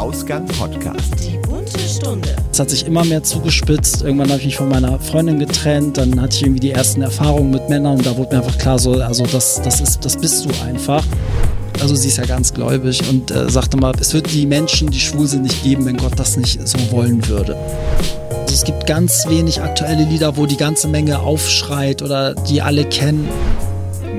Ausgang Podcast. Die bunte Stunde. Es hat sich immer mehr zugespitzt. Irgendwann habe ich mich von meiner Freundin getrennt. Dann hatte ich irgendwie die ersten Erfahrungen mit Männern und da wurde mir einfach klar, so, also das, das ist, das bist du einfach. Also sie ist ja ganz gläubig und äh, sagte mal, es wird die Menschen, die schwul sind, nicht geben, wenn Gott das nicht so wollen würde. Also es gibt ganz wenig aktuelle Lieder, wo die ganze Menge aufschreit oder die alle kennen.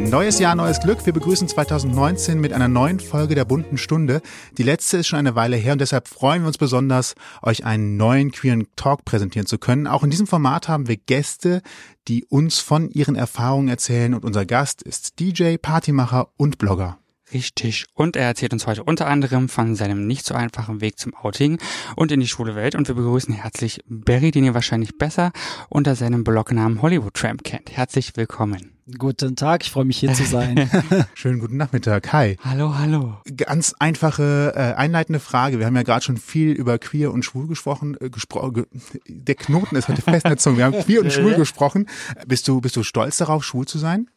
Neues Jahr, neues Glück. Wir begrüßen 2019 mit einer neuen Folge der bunten Stunde. Die letzte ist schon eine Weile her und deshalb freuen wir uns besonders, euch einen neuen queeren Talk präsentieren zu können. Auch in diesem Format haben wir Gäste, die uns von ihren Erfahrungen erzählen und unser Gast ist DJ, Partymacher und Blogger. Richtig. Und er erzählt uns heute unter anderem von seinem nicht so einfachen Weg zum Outing und in die schwule Welt. Und wir begrüßen herzlich Barry, den ihr wahrscheinlich besser unter seinem Blognamen Hollywood Tramp kennt. Herzlich willkommen. Guten Tag, ich freue mich hier zu sein. Schönen guten Nachmittag. Hi. Hallo, hallo. Ganz einfache äh, einleitende Frage. Wir haben ja gerade schon viel über queer und schwul gesprochen. Äh, gespro ge der Knoten ist heute fest in der Zunge. Wir haben queer und schwul gesprochen. Bist du bist du stolz darauf, schwul zu sein?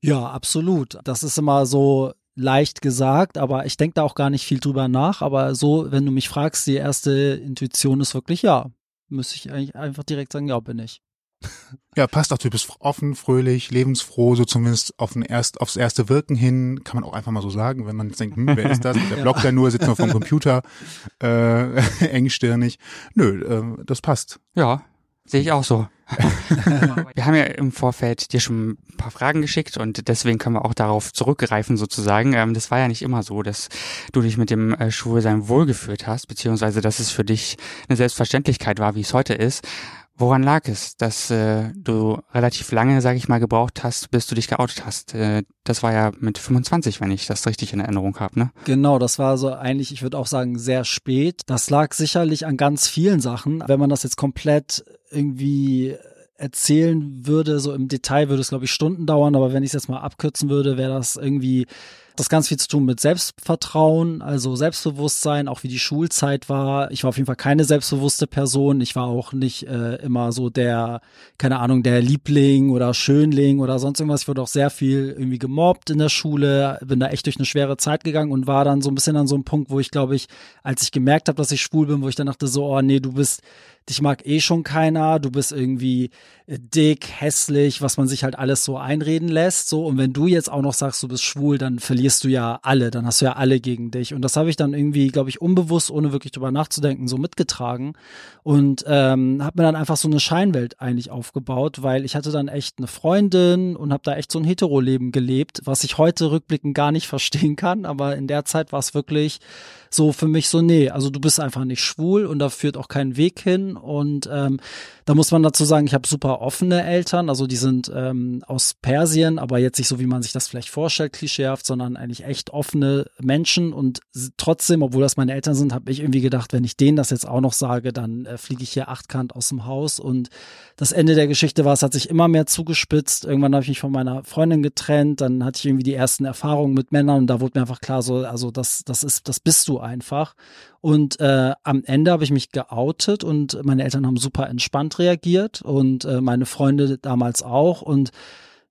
Ja, absolut. Das ist immer so leicht gesagt, aber ich denke da auch gar nicht viel drüber nach. Aber so, wenn du mich fragst, die erste Intuition ist wirklich ja. Müsste ich eigentlich einfach direkt sagen, ja, bin ich. Ja, passt auch. Du bist offen, fröhlich, lebensfroh, so zumindest auf ein erst, aufs erste Wirken hin, kann man auch einfach mal so sagen, wenn man jetzt denkt, hm, wer ist das? Der Ja. blockt ja nur, sitzt nur vom Computer, äh, engstirnig. Nö, äh, das passt. Ja, sehe ich auch so. wir haben ja im Vorfeld dir schon ein paar Fragen geschickt und deswegen können wir auch darauf zurückgreifen sozusagen. Ähm, das war ja nicht immer so, dass du dich mit dem äh, Schwulsein wohlgefühlt hast, beziehungsweise dass es für dich eine Selbstverständlichkeit war, wie es heute ist. Woran lag es, dass äh, du relativ lange, sage ich mal, gebraucht hast, bis du dich geoutet hast? Äh, das war ja mit 25, wenn ich das richtig in Erinnerung habe, ne? Genau, das war so eigentlich, ich würde auch sagen, sehr spät. Das lag sicherlich an ganz vielen Sachen. Wenn man das jetzt komplett irgendwie erzählen würde, so im Detail würde es, glaube ich, Stunden dauern, aber wenn ich es jetzt mal abkürzen würde, wäre das irgendwie das ganz viel zu tun mit Selbstvertrauen, also Selbstbewusstsein, auch wie die Schulzeit war. Ich war auf jeden Fall keine selbstbewusste Person. Ich war auch nicht äh, immer so der, keine Ahnung, der Liebling oder Schönling oder sonst irgendwas. Ich wurde auch sehr viel irgendwie gemobbt in der Schule, bin da echt durch eine schwere Zeit gegangen und war dann so ein bisschen an so einem Punkt, wo ich glaube ich, als ich gemerkt habe, dass ich schwul bin, wo ich dann dachte so, oh nee, du bist dich mag eh schon keiner, du bist irgendwie äh, dick, hässlich, was man sich halt alles so einreden lässt, so und wenn du jetzt auch noch sagst, du bist schwul, dann verlierst du ja alle, dann hast du ja alle gegen dich. Und das habe ich dann irgendwie, glaube ich, unbewusst, ohne wirklich drüber nachzudenken, so mitgetragen und ähm, habe mir dann einfach so eine Scheinwelt eigentlich aufgebaut, weil ich hatte dann echt eine Freundin und habe da echt so ein Hetero-Leben gelebt, was ich heute rückblickend gar nicht verstehen kann, aber in der Zeit war es wirklich so für mich so, nee, also du bist einfach nicht schwul und da führt auch kein Weg hin. Und ähm, da muss man dazu sagen, ich habe super offene Eltern, also die sind ähm, aus Persien, aber jetzt nicht so, wie man sich das vielleicht vorstellt, klischeehaft, sondern eigentlich echt offene Menschen. Und trotzdem, obwohl das meine Eltern sind, habe ich irgendwie gedacht, wenn ich denen das jetzt auch noch sage, dann äh, fliege ich hier achtkant aus dem Haus. Und das Ende der Geschichte war, es hat sich immer mehr zugespitzt. Irgendwann habe ich mich von meiner Freundin getrennt, dann hatte ich irgendwie die ersten Erfahrungen mit Männern und da wurde mir einfach klar, so, also das, das ist, das bist du einfach. Und äh, am Ende habe ich mich geoutet und meine Eltern haben super entspannt reagiert und äh, meine Freunde damals auch. Und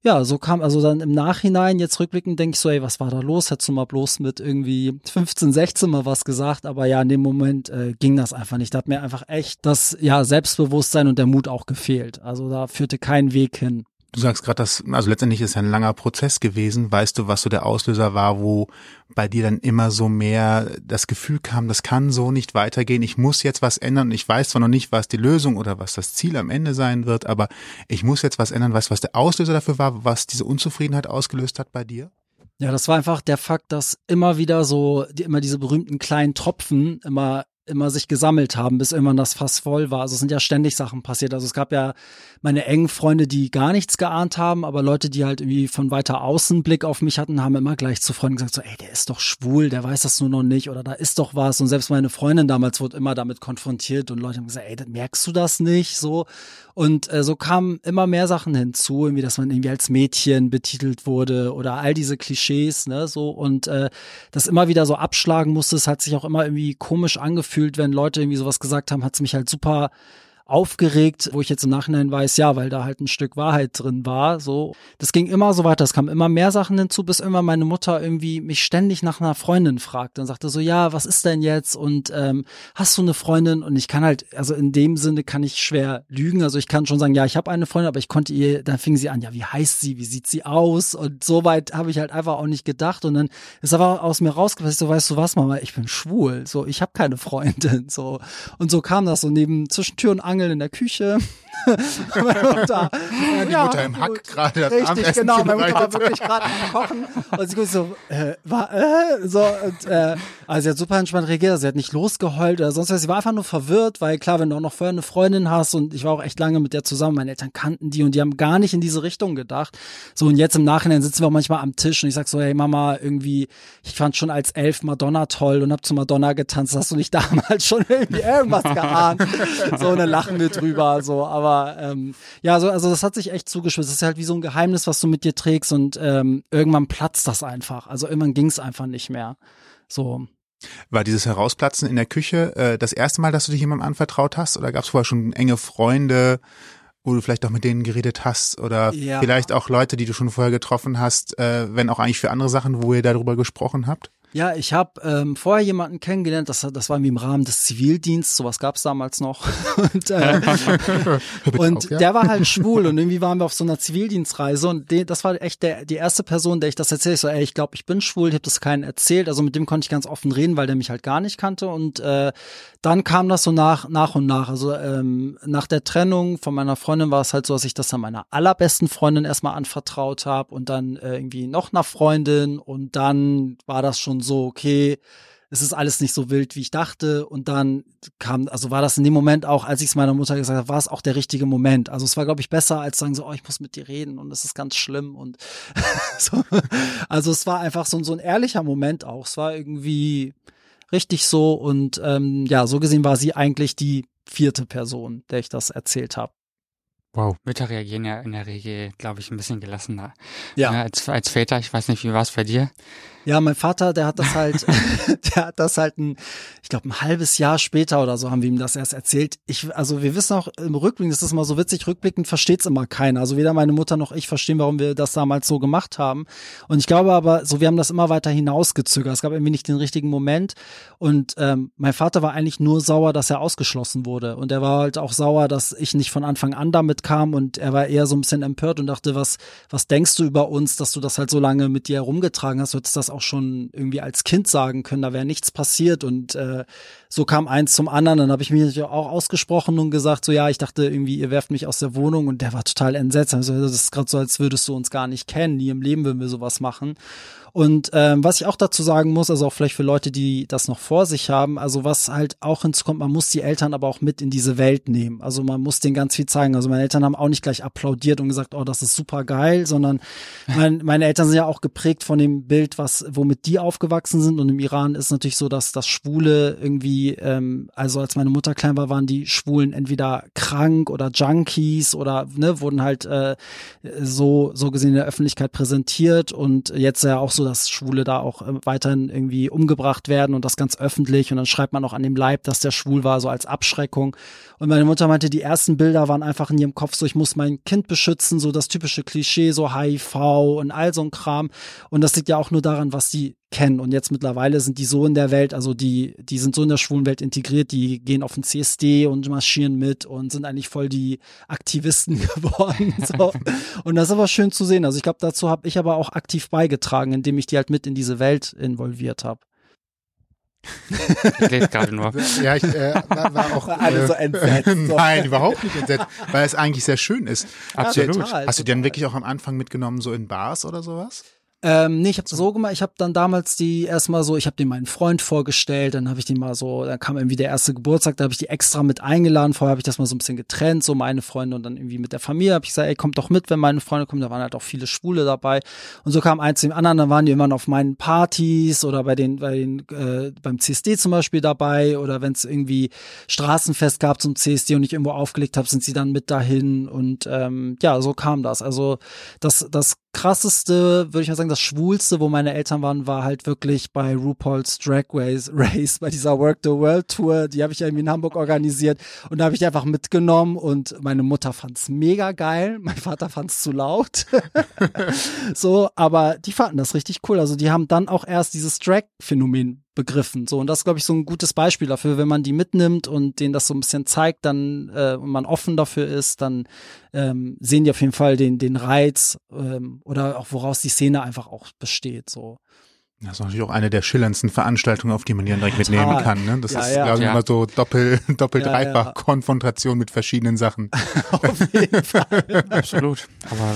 ja, so kam also dann im Nachhinein, jetzt rückblickend, denke ich so, ey, was war da los? Hättest du mal bloß mit irgendwie 15, 16 mal was gesagt, aber ja, in dem Moment äh, ging das einfach nicht. Da hat mir einfach echt das ja Selbstbewusstsein und der Mut auch gefehlt. Also da führte kein Weg hin. Du sagst gerade, dass, also letztendlich ist ja ein langer Prozess gewesen. Weißt du, was so der Auslöser war, wo bei dir dann immer so mehr das Gefühl kam, das kann so nicht weitergehen. Ich muss jetzt was ändern. Und ich weiß zwar noch nicht, was die Lösung oder was das Ziel am Ende sein wird, aber ich muss jetzt was ändern. Weißt du, was der Auslöser dafür war, was diese Unzufriedenheit ausgelöst hat bei dir? Ja, das war einfach der Fakt, dass immer wieder so, die, immer diese berühmten kleinen Tropfen immer immer sich gesammelt haben, bis irgendwann das Fass voll war. Also es sind ja ständig Sachen passiert. Also es gab ja meine engen Freunde, die gar nichts geahnt haben, aber Leute, die halt irgendwie von weiter außen Blick auf mich hatten, haben immer gleich zu Freunden gesagt, so, ey, der ist doch schwul, der weiß das nur noch nicht oder da ist doch was. Und selbst meine Freundin damals wurde immer damit konfrontiert und Leute haben gesagt, ey, merkst du das nicht? So. Und äh, so kamen immer mehr Sachen hinzu, irgendwie, dass man irgendwie als Mädchen betitelt wurde oder all diese Klischees, ne, so und äh, das immer wieder so abschlagen musste. Es hat sich auch immer irgendwie komisch angefühlt, wenn Leute irgendwie sowas gesagt haben, hat es mich halt super aufgeregt, wo ich jetzt im Nachhinein weiß, ja, weil da halt ein Stück Wahrheit drin war. So, das ging immer so weiter. Es kamen immer mehr Sachen hinzu, bis immer meine Mutter irgendwie mich ständig nach einer Freundin fragte und sagte so, ja, was ist denn jetzt? Und ähm, hast du eine Freundin? Und ich kann halt, also in dem Sinne kann ich schwer lügen. Also ich kann schon sagen, ja, ich habe eine Freundin, aber ich konnte ihr, dann fing sie an, ja, wie heißt sie? Wie sieht sie aus? Und so weit habe ich halt einfach auch nicht gedacht. Und dann ist aber aus mir rausgefallen, so weißt du was, Mama, ich bin schwul. So, ich habe keine Freundin. So und so kam das so neben zwischen Tür und Angel in der Küche. Meine Mutter, ja, die ja, Mutter im Hack gerade Richtig, genau. Meine Mutter war wirklich gerade am Kochen und sie so, äh, war, äh, so und äh, also sie hat super entspannt reagiert. Sie hat nicht losgeheult oder sonst was. Sie war einfach nur verwirrt, weil klar, wenn du auch noch vorher eine Freundin hast und ich war auch echt lange mit der zusammen. Meine Eltern kannten die und die haben gar nicht in diese Richtung gedacht. So und jetzt im Nachhinein sitzen wir auch manchmal am Tisch und ich sag so, hey Mama, irgendwie, ich fand schon als elf Madonna toll und hab zu Madonna getanzt. Hast du nicht damals schon irgendwie irgendwas geahnt? so eine lachen wir drüber, so. Aber ähm, ja, so also das hat sich echt zugeschwitzt. Das ist halt wie so ein Geheimnis, was du mit dir trägst und ähm, irgendwann platzt das einfach. Also irgendwann ging es einfach nicht mehr. So. War dieses Herausplatzen in der Küche äh, das erste Mal, dass du dich jemandem anvertraut hast? Oder gab es vorher schon enge Freunde, wo du vielleicht auch mit denen geredet hast? Oder ja. vielleicht auch Leute, die du schon vorher getroffen hast, äh, wenn auch eigentlich für andere Sachen, wo ihr darüber gesprochen habt? Ja, ich habe ähm, vorher jemanden kennengelernt, das, das war irgendwie im Rahmen des Zivildienstes, sowas gab's damals noch. und äh, und auf, ja? der war halt schwul und irgendwie waren wir auf so einer Zivildienstreise und den, das war echt der, die erste Person, der ich das erzähle. Ich so, ey, ich glaube, ich bin schwul, ich habe das keinen erzählt. Also mit dem konnte ich ganz offen reden, weil der mich halt gar nicht kannte. Und äh, dann kam das so nach, nach und nach. Also ähm, nach der Trennung von meiner Freundin war es halt so, dass ich das dann meiner allerbesten Freundin erstmal anvertraut habe und dann äh, irgendwie noch einer Freundin und dann war das schon so, okay, es ist alles nicht so wild, wie ich dachte. Und dann kam, also war das in dem Moment auch, als ich es meiner Mutter gesagt habe, war es auch der richtige Moment. Also es war, glaube ich, besser als sagen so, oh, ich muss mit dir reden und es ist ganz schlimm. Und so. also es war einfach so, so ein ehrlicher Moment auch. Es war irgendwie richtig so. Und ähm, ja, so gesehen war sie eigentlich die vierte Person, der ich das erzählt habe. Wow. Mütter reagieren ja in der Regel, glaube ich, ein bisschen gelassener. Ja. ja als, als Väter, ich weiß nicht, wie war es bei dir? Ja, mein Vater, der hat das halt, der hat das halt ein, ich glaube, ein halbes Jahr später oder so haben wir ihm das erst erzählt. Ich, also wir wissen auch im Rückblick, das ist immer so witzig, rückblickend versteht's immer keiner. Also weder meine Mutter noch ich verstehen, warum wir das damals so gemacht haben. Und ich glaube aber, so wir haben das immer weiter hinausgezögert. Es gab irgendwie nicht den richtigen Moment. Und ähm, mein Vater war eigentlich nur sauer, dass er ausgeschlossen wurde. Und er war halt auch sauer, dass ich nicht von Anfang an damit kam. Und er war eher so ein bisschen empört und dachte, was, was denkst du über uns, dass du das halt so lange mit dir herumgetragen hast? Du hättest das auch schon irgendwie als Kind sagen können, da wäre nichts passiert und äh, so kam eins zum anderen. Dann habe ich mich auch ausgesprochen und gesagt, so ja, ich dachte irgendwie, ihr werft mich aus der Wohnung und der war total entsetzt. Also das ist gerade so, als würdest du uns gar nicht kennen. Nie im Leben würden wir sowas machen. Und ähm, was ich auch dazu sagen muss, also auch vielleicht für Leute, die das noch vor sich haben, also was halt auch hinzukommt, man muss die Eltern aber auch mit in diese Welt nehmen. Also man muss denen ganz viel zeigen. Also meine Eltern haben auch nicht gleich applaudiert und gesagt, oh, das ist super geil, sondern mein, meine Eltern sind ja auch geprägt von dem Bild, was, womit die aufgewachsen sind. Und im Iran ist natürlich so, dass das Schwule irgendwie, ähm, also als meine Mutter klein war, waren die Schwulen entweder krank oder Junkies oder ne, wurden halt äh, so, so gesehen in der Öffentlichkeit präsentiert und jetzt ja auch so so, dass Schwule da auch äh, weiterhin irgendwie umgebracht werden und das ganz öffentlich und dann schreibt man auch an dem Leib, dass der schwul war, so als Abschreckung. Und meine Mutter meinte, die ersten Bilder waren einfach in ihrem Kopf so, ich muss mein Kind beschützen, so das typische Klischee, so HIV und all so ein Kram. Und das liegt ja auch nur daran, was die kennen. Und jetzt mittlerweile sind die so in der Welt, also die, die sind so in der schwulen Welt integriert, die gehen auf den CSD und marschieren mit und sind eigentlich voll die Aktivisten geworden. So. Und das ist aber schön zu sehen. Also ich glaube, dazu habe ich aber auch aktiv beigetragen, indem ich die halt mit in diese Welt involviert habe. Ich lese gerade nur. Ja, ich äh, war, war auch. Alle äh, so entsetzt. So. Nein, überhaupt nicht entsetzt, weil es eigentlich sehr schön ist. Absolut. Ja, total, Hast du die dann wirklich auch am Anfang mitgenommen, so in Bars oder sowas? Ähm, nee, ich habe so gemacht, ich habe dann damals die erstmal so, ich habe den meinen Freund vorgestellt, dann habe ich den mal so, dann kam irgendwie der erste Geburtstag, da habe ich die extra mit eingeladen, vorher habe ich das mal so ein bisschen getrennt, so meine Freunde und dann irgendwie mit der Familie habe ich gesagt, ey, kommt doch mit, wenn meine Freunde kommen, da waren halt auch viele Schwule dabei und so kam eins dem anderen, dann waren die immer auf meinen Partys oder bei den, bei den äh, beim CSD zum Beispiel dabei oder wenn es irgendwie Straßenfest gab zum CSD und ich irgendwo aufgelegt habe, sind sie dann mit dahin und ähm, ja, so kam das. Also das, das krasseste, würde ich mal sagen, das schwulste, wo meine Eltern waren, war halt wirklich bei RuPaul's Drag Race, bei dieser Work the World Tour. Die habe ich irgendwie in Hamburg organisiert und da habe ich einfach mitgenommen und meine Mutter fand's mega geil, mein Vater fand's zu laut. so, aber die fanden das richtig cool. Also die haben dann auch erst dieses Drag-Phänomen begriffen. So, und das ist, glaube ich, so ein gutes Beispiel dafür, wenn man die mitnimmt und denen das so ein bisschen zeigt, dann äh, und man offen dafür ist, dann ähm, sehen die auf jeden Fall den, den Reiz ähm, oder auch woraus die Szene einfach auch besteht. So. Das ist natürlich auch eine der schillerndsten Veranstaltungen, auf die man hier direkt Total. mitnehmen kann. Ne? Das ja, ist, ja. glaube ich, Ja. immer so doppel, doppelt, Ja, dreifach ja. Konfrontation mit verschiedenen Sachen. auf jeden Fall. Absolut. Aber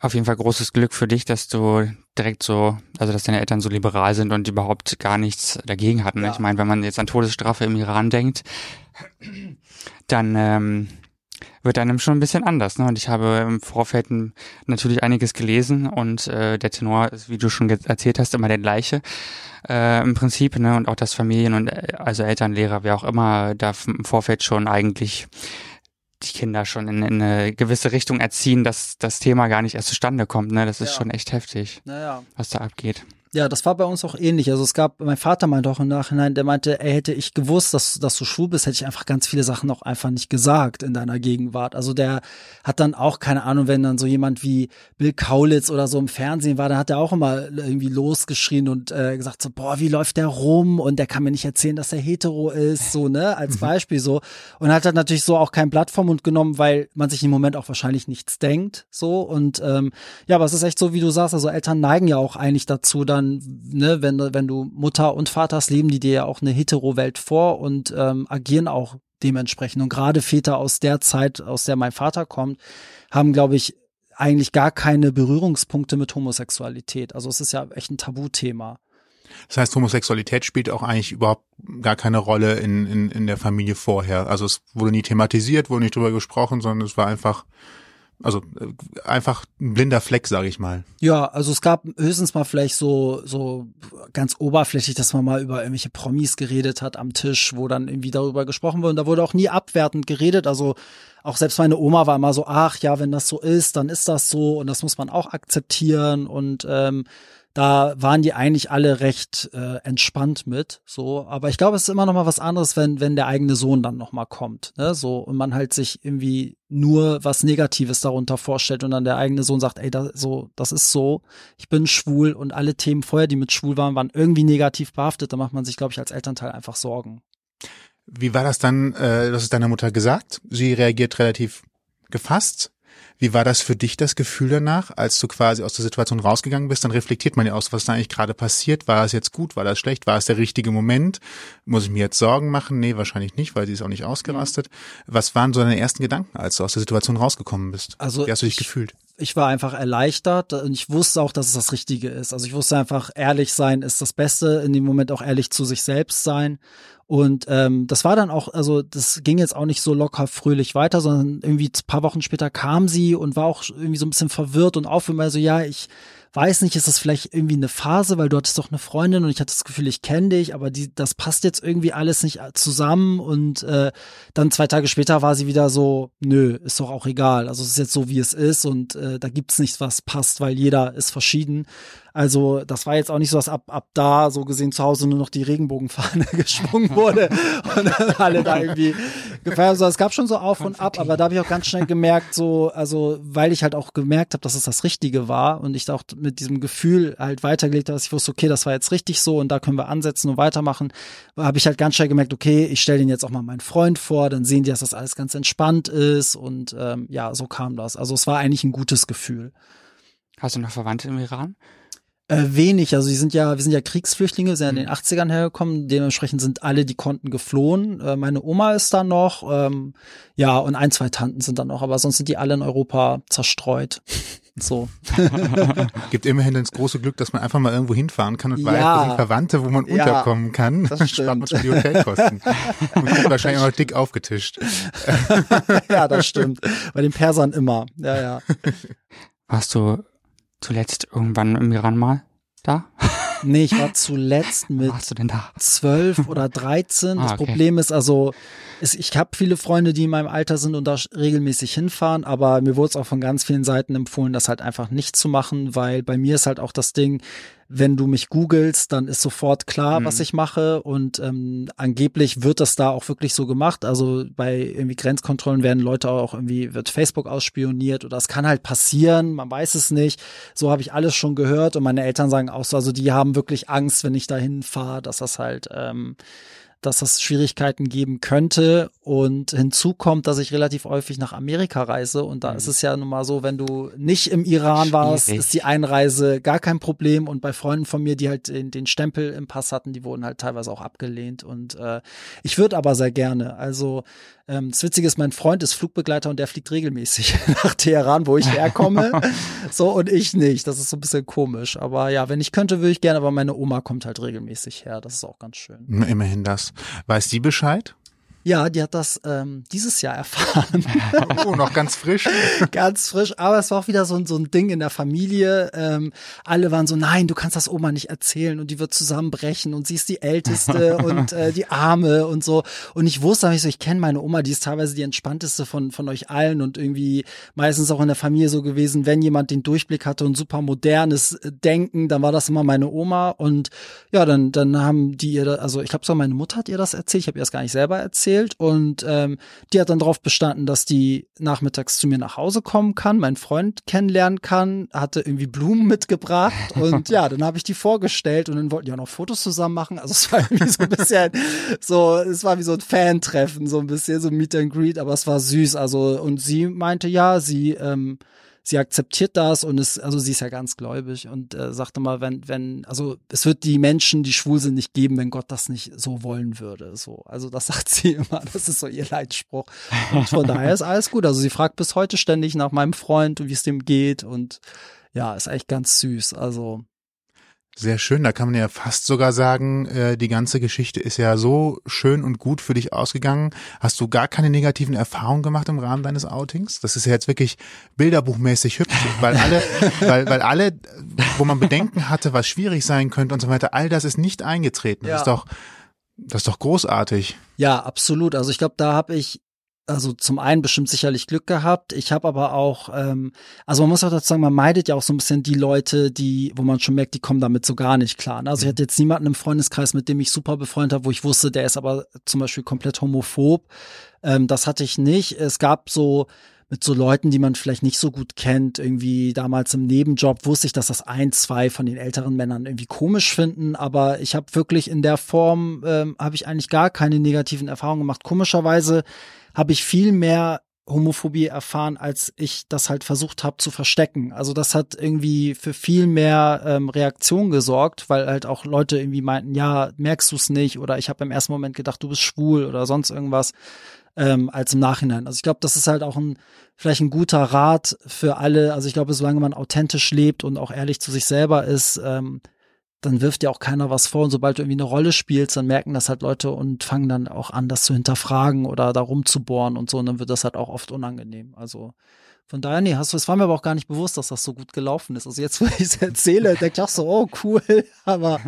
auf jeden Fall großes Glück für dich, dass du direkt so, also dass deine Eltern so liberal sind und überhaupt gar nichts dagegen hatten. Ja. Ich meine, wenn man jetzt an Todesstrafe im Iran denkt, dann ähm, wird einem schon ein bisschen anders. Ne? Und ich habe im Vorfeld natürlich einiges gelesen und äh, der Tenor ist, wie du schon erzählt hast, immer der gleiche äh, im Prinzip. Ne? Und auch das Familien und äh, also Eltern, Lehrer, wer auch immer, da im Vorfeld schon eigentlich die Kinder schon in, in eine gewisse Richtung erziehen, dass das Thema gar nicht erst zustande kommt. Ne? Das ist Ja. schon echt heftig, Naja. was da abgeht. Ja, das war bei uns auch ähnlich. Also es gab, mein Vater meinte auch im Nachhinein, der meinte, ey, hätte ich gewusst, dass, dass du schwul bist, hätte ich einfach ganz viele Sachen auch einfach nicht gesagt in deiner Gegenwart. Also der hat dann auch, keine Ahnung, wenn dann so jemand wie Bill Kaulitz oder so im Fernsehen war, dann hat er auch immer irgendwie losgeschrien und äh, gesagt so, boah, wie läuft der rum? Und der kann mir nicht erzählen, dass er hetero ist, so, ne, als Beispiel so. Und hat dann natürlich so auch kein Blatt vom Mund genommen, weil man sich im Moment auch wahrscheinlich nichts denkt, so. Und ähm, ja, aber es ist echt so, wie du sagst, also Eltern neigen ja auch eigentlich dazu, dann, ne, wenn, du- wenn du Mutter und Vater hast, leben die dir ja auch eine Hetero-Welt vor und ähm, agieren auch dementsprechend. Und gerade Väter aus der Zeit, aus der mein Vater kommt, haben, glaube ich, eigentlich gar keine Berührungspunkte mit Homosexualität. Also es ist ja echt ein Tabuthema. Das heißt, Homosexualität spielt auch eigentlich überhaupt gar keine Rolle in, in, in der Familie vorher. Also es wurde nie thematisiert, wurde nicht drüber gesprochen, sondern es war einfach, also äh, einfach ein blinder Fleck, sage ich mal. Ja, also es gab höchstens mal vielleicht so, so ganz oberflächlich, dass man mal über irgendwelche Promis geredet hat am Tisch, wo dann irgendwie darüber gesprochen wurde. Und da wurde auch nie abwertend geredet. Also auch selbst meine Oma war immer so, ach ja, wenn das so ist, dann ist das so und das muss man auch akzeptieren. Und ähm, da waren die eigentlich alle recht äh, entspannt mit. So, aber ich glaube, es ist immer noch mal was anderes, wenn wenn der eigene Sohn dann noch mal kommt, ne? So und man halt sich irgendwie nur was Negatives darunter vorstellt und dann der eigene Sohn sagt, ey, da, so das ist so, ich bin schwul und alle Themen vorher, die mit schwul waren, waren irgendwie negativ behaftet. Da macht man sich, glaube ich, als Elternteil einfach Sorgen. Wie war das dann, äh, das ist deiner Mutter gesagt? Sie reagiert relativ gefasst. Wie war das für dich das Gefühl danach, als du quasi aus der Situation rausgegangen bist? Dann reflektiert man ja aus, was da eigentlich gerade passiert. War es jetzt gut? War das schlecht? War es der richtige Moment? Muss ich mir jetzt Sorgen machen? Nee, wahrscheinlich nicht, weil sie ist auch nicht ausgerastet. Was waren so deine ersten Gedanken, als du aus der Situation rausgekommen bist? Also Wie hast du dich ich- gefühlt? Ich war einfach erleichtert und ich wusste auch, dass es das Richtige ist. Also ich wusste einfach, ehrlich sein ist das Beste, in dem Moment auch ehrlich zu sich selbst sein. Und ähm, das war dann auch, also das ging jetzt auch nicht so locker fröhlich weiter, sondern irgendwie ein paar Wochen später kam sie und war auch irgendwie so ein bisschen verwirrt und aufgemerkt, so ja, ich weiß nicht, ist das vielleicht irgendwie eine Phase, weil du hattest doch eine Freundin und ich hatte das Gefühl, ich kenne dich, aber die, das passt jetzt irgendwie alles nicht zusammen und äh, dann zwei Tage später war sie wieder so, nö, ist doch auch egal. Also es ist jetzt so, wie es ist und äh, da gibt's nichts, was passt, weil jeder ist verschieden. Also das war jetzt auch nicht so, dass ab, ab da so gesehen zu Hause nur noch die Regenbogenfahne geschwungen wurde und dann alle da irgendwie gefeiert. Also es gab schon so auf und ab, aber da habe ich auch ganz schnell gemerkt, so, also weil ich halt auch gemerkt habe, dass es das Richtige war und ich da auch mit diesem Gefühl halt weitergelegt habe, dass ich wusste, okay, das war jetzt richtig so und da können wir ansetzen und weitermachen, habe ich halt ganz schnell gemerkt, okay, ich stelle den jetzt auch mal meinen Freund vor, dann sehen die, dass das alles ganz entspannt ist und ähm, ja, so kam das. Also es war eigentlich ein gutes Gefühl. Hast du noch Verwandte im Iran? Äh, wenig, also die sind ja, wir sind ja Kriegsflüchtlinge, wir sind ja in den 80ern hergekommen, dementsprechend sind alle, die konnten, geflohen. Äh, meine Oma ist da noch, ähm, ja, und ein, zwei Tanten sind da noch, aber sonst sind die alle in Europa zerstreut. So. Gibt immerhin das große Glück, dass man einfach mal irgendwo hinfahren kann und Ja. weiß, das sind Verwandte, wo man Ja, unterkommen kann. das Dann spart man stimmt. schon die Hotelkosten. und wird wahrscheinlich auch noch dick aufgetischt. ja, das stimmt. Bei den Persern immer. Ja, ja. Warst du zuletzt irgendwann im Iran mal da? Nee, ich war zuletzt mit warst du denn da? zwölf oder dreizehn. Ah, Das okay. Problem ist also, es, ich habe viele Freunde, die in meinem Alter sind und da regelmäßig hinfahren, aber mir wurde es auch von ganz vielen Seiten empfohlen, das halt einfach nicht zu machen, weil bei mir ist halt auch das Ding, wenn du mich googelst, dann ist sofort klar, was Mhm. ich mache und ähm, angeblich wird das da auch wirklich so gemacht. Also bei irgendwie Grenzkontrollen werden Leute auch irgendwie, wird Facebook ausspioniert oder es kann halt passieren, man weiß es nicht. So habe ich alles schon gehört und meine Eltern sagen auch so, also die haben wirklich Angst, wenn ich dahin fahre, dass das halt ähm, dass das Schwierigkeiten geben könnte. Und hinzu kommt, dass ich relativ häufig nach Amerika reise. Und da Mhm. ist es ja nun mal so, wenn du nicht im Iran warst, Schwierig. ist die Einreise gar kein Problem. Und bei Freunden von mir, die halt den, den Stempel im Pass hatten, die wurden halt teilweise auch abgelehnt. Und äh, ich würde aber sehr gerne. Also ähm, das Witzige ist, mein Freund ist Flugbegleiter und der fliegt regelmäßig nach Teheran, wo ich herkomme. so und ich nicht. Das ist so ein bisschen komisch. Aber ja, wenn ich könnte, würde ich gerne. Aber meine Oma kommt halt regelmäßig her. Das ist auch ganz schön. Immerhin das. Weiß die Bescheid? Ja, die hat das ähm, dieses Jahr erfahren. Oh, noch ganz frisch. Ganz frisch. Aber es war auch wieder so, ein- so ein Ding in der Familie. Ähm, alle waren so, nein, du kannst das Oma nicht erzählen und die wird zusammenbrechen und sie ist die Älteste und äh, die Arme und so. Und ich wusste, ich so, ich kenne meine Oma, die ist teilweise die entspannteste von, von euch allen und irgendwie meistens auch in der Familie so gewesen, wenn jemand den Durchblick hatte und super modernes äh, Denken, dann war das immer meine Oma. Und ja, dann, dann haben die ihr, da- also ich glaube, so meine Mutter hat ihr das erzählt, ich habe ihr das gar nicht selber erzählt. Und ähm, die hat dann darauf bestanden, dass die nachmittags zu mir nach Hause kommen kann, meinen Freund kennenlernen kann, hatte irgendwie Blumen mitgebracht und ja, dann habe ich die vorgestellt und dann wollten die auch noch Fotos zusammen machen. Also es war irgendwie so ein bisschen so, es war wie so ein Fan-Treffen, so ein bisschen, so Meet and Greet, aber es war süß. Also und sie meinte ja, sie ähm, sie akzeptiert das und ist, also sie ist ja ganz gläubig und äh, sagte mal, wenn, wenn, also es wird die Menschen, die schwul sind, nicht geben, wenn Gott das nicht so wollen würde. So, also das sagt sie immer, das ist so ihr Leitspruch. Und von daher ist alles gut. Also sie fragt bis heute ständig nach meinem Freund und wie es dem geht und ja, ist echt ganz süß. Also Sehr schön, da kann man ja fast sogar sagen, äh, die ganze Geschichte ist ja so schön und gut für dich ausgegangen. Hast du gar keine negativen Erfahrungen gemacht im Rahmen deines Outings? Das ist ja jetzt wirklich bilderbuchmäßig hübsch, weil alle, weil, weil alle, wo man Bedenken hatte, was schwierig sein könnte und so weiter, all das ist nicht eingetreten. Ja. Das ist doch, das ist doch großartig. Ja, absolut. Also ich glaube, da habe ich also zum einen bestimmt sicherlich Glück gehabt. Ich habe aber auch, ähm, also man muss auch dazu sagen, man meidet ja auch so ein bisschen die Leute, die, wo man schon merkt, die kommen damit so gar nicht klar. ne? Also ich hatte jetzt niemanden im Freundeskreis, mit dem ich super befreundet habe, wo ich wusste, der ist aber zum Beispiel komplett homophob. Ähm, das hatte ich nicht. Es gab so mit so Leuten, die man vielleicht nicht so gut kennt, irgendwie damals im Nebenjob, wusste ich, dass das ein, zwei von den älteren Männern irgendwie komisch finden, aber ich habe wirklich in der Form, ähm, habe ich eigentlich gar keine negativen Erfahrungen gemacht. Komischerweise habe ich viel mehr Homophobie erfahren, als ich das halt versucht habe zu verstecken. Also das hat irgendwie für viel mehr ähm, Reaktion gesorgt, weil halt auch Leute irgendwie meinten, ja, merkst du es nicht? Oder ich habe im ersten Moment gedacht, du bist schwul oder sonst irgendwas, ähm, als im Nachhinein. Also ich glaube, das ist halt auch ein vielleicht ein guter Rat für alle. Also ich glaube, solange man authentisch lebt und auch ehrlich zu sich selber ist, ähm, dann wirft dir auch keiner was vor. Und sobald du irgendwie eine Rolle spielst, dann merken das halt Leute und fangen dann auch an, das zu hinterfragen oder da rumzubohren und so. Und dann wird das halt auch oft unangenehm. Also von daher, nee, hast du, es war mir aber auch gar nicht bewusst, dass das so gut gelaufen ist. Also jetzt, wo ich es erzähle, denke ich auch so, oh, cool. Aber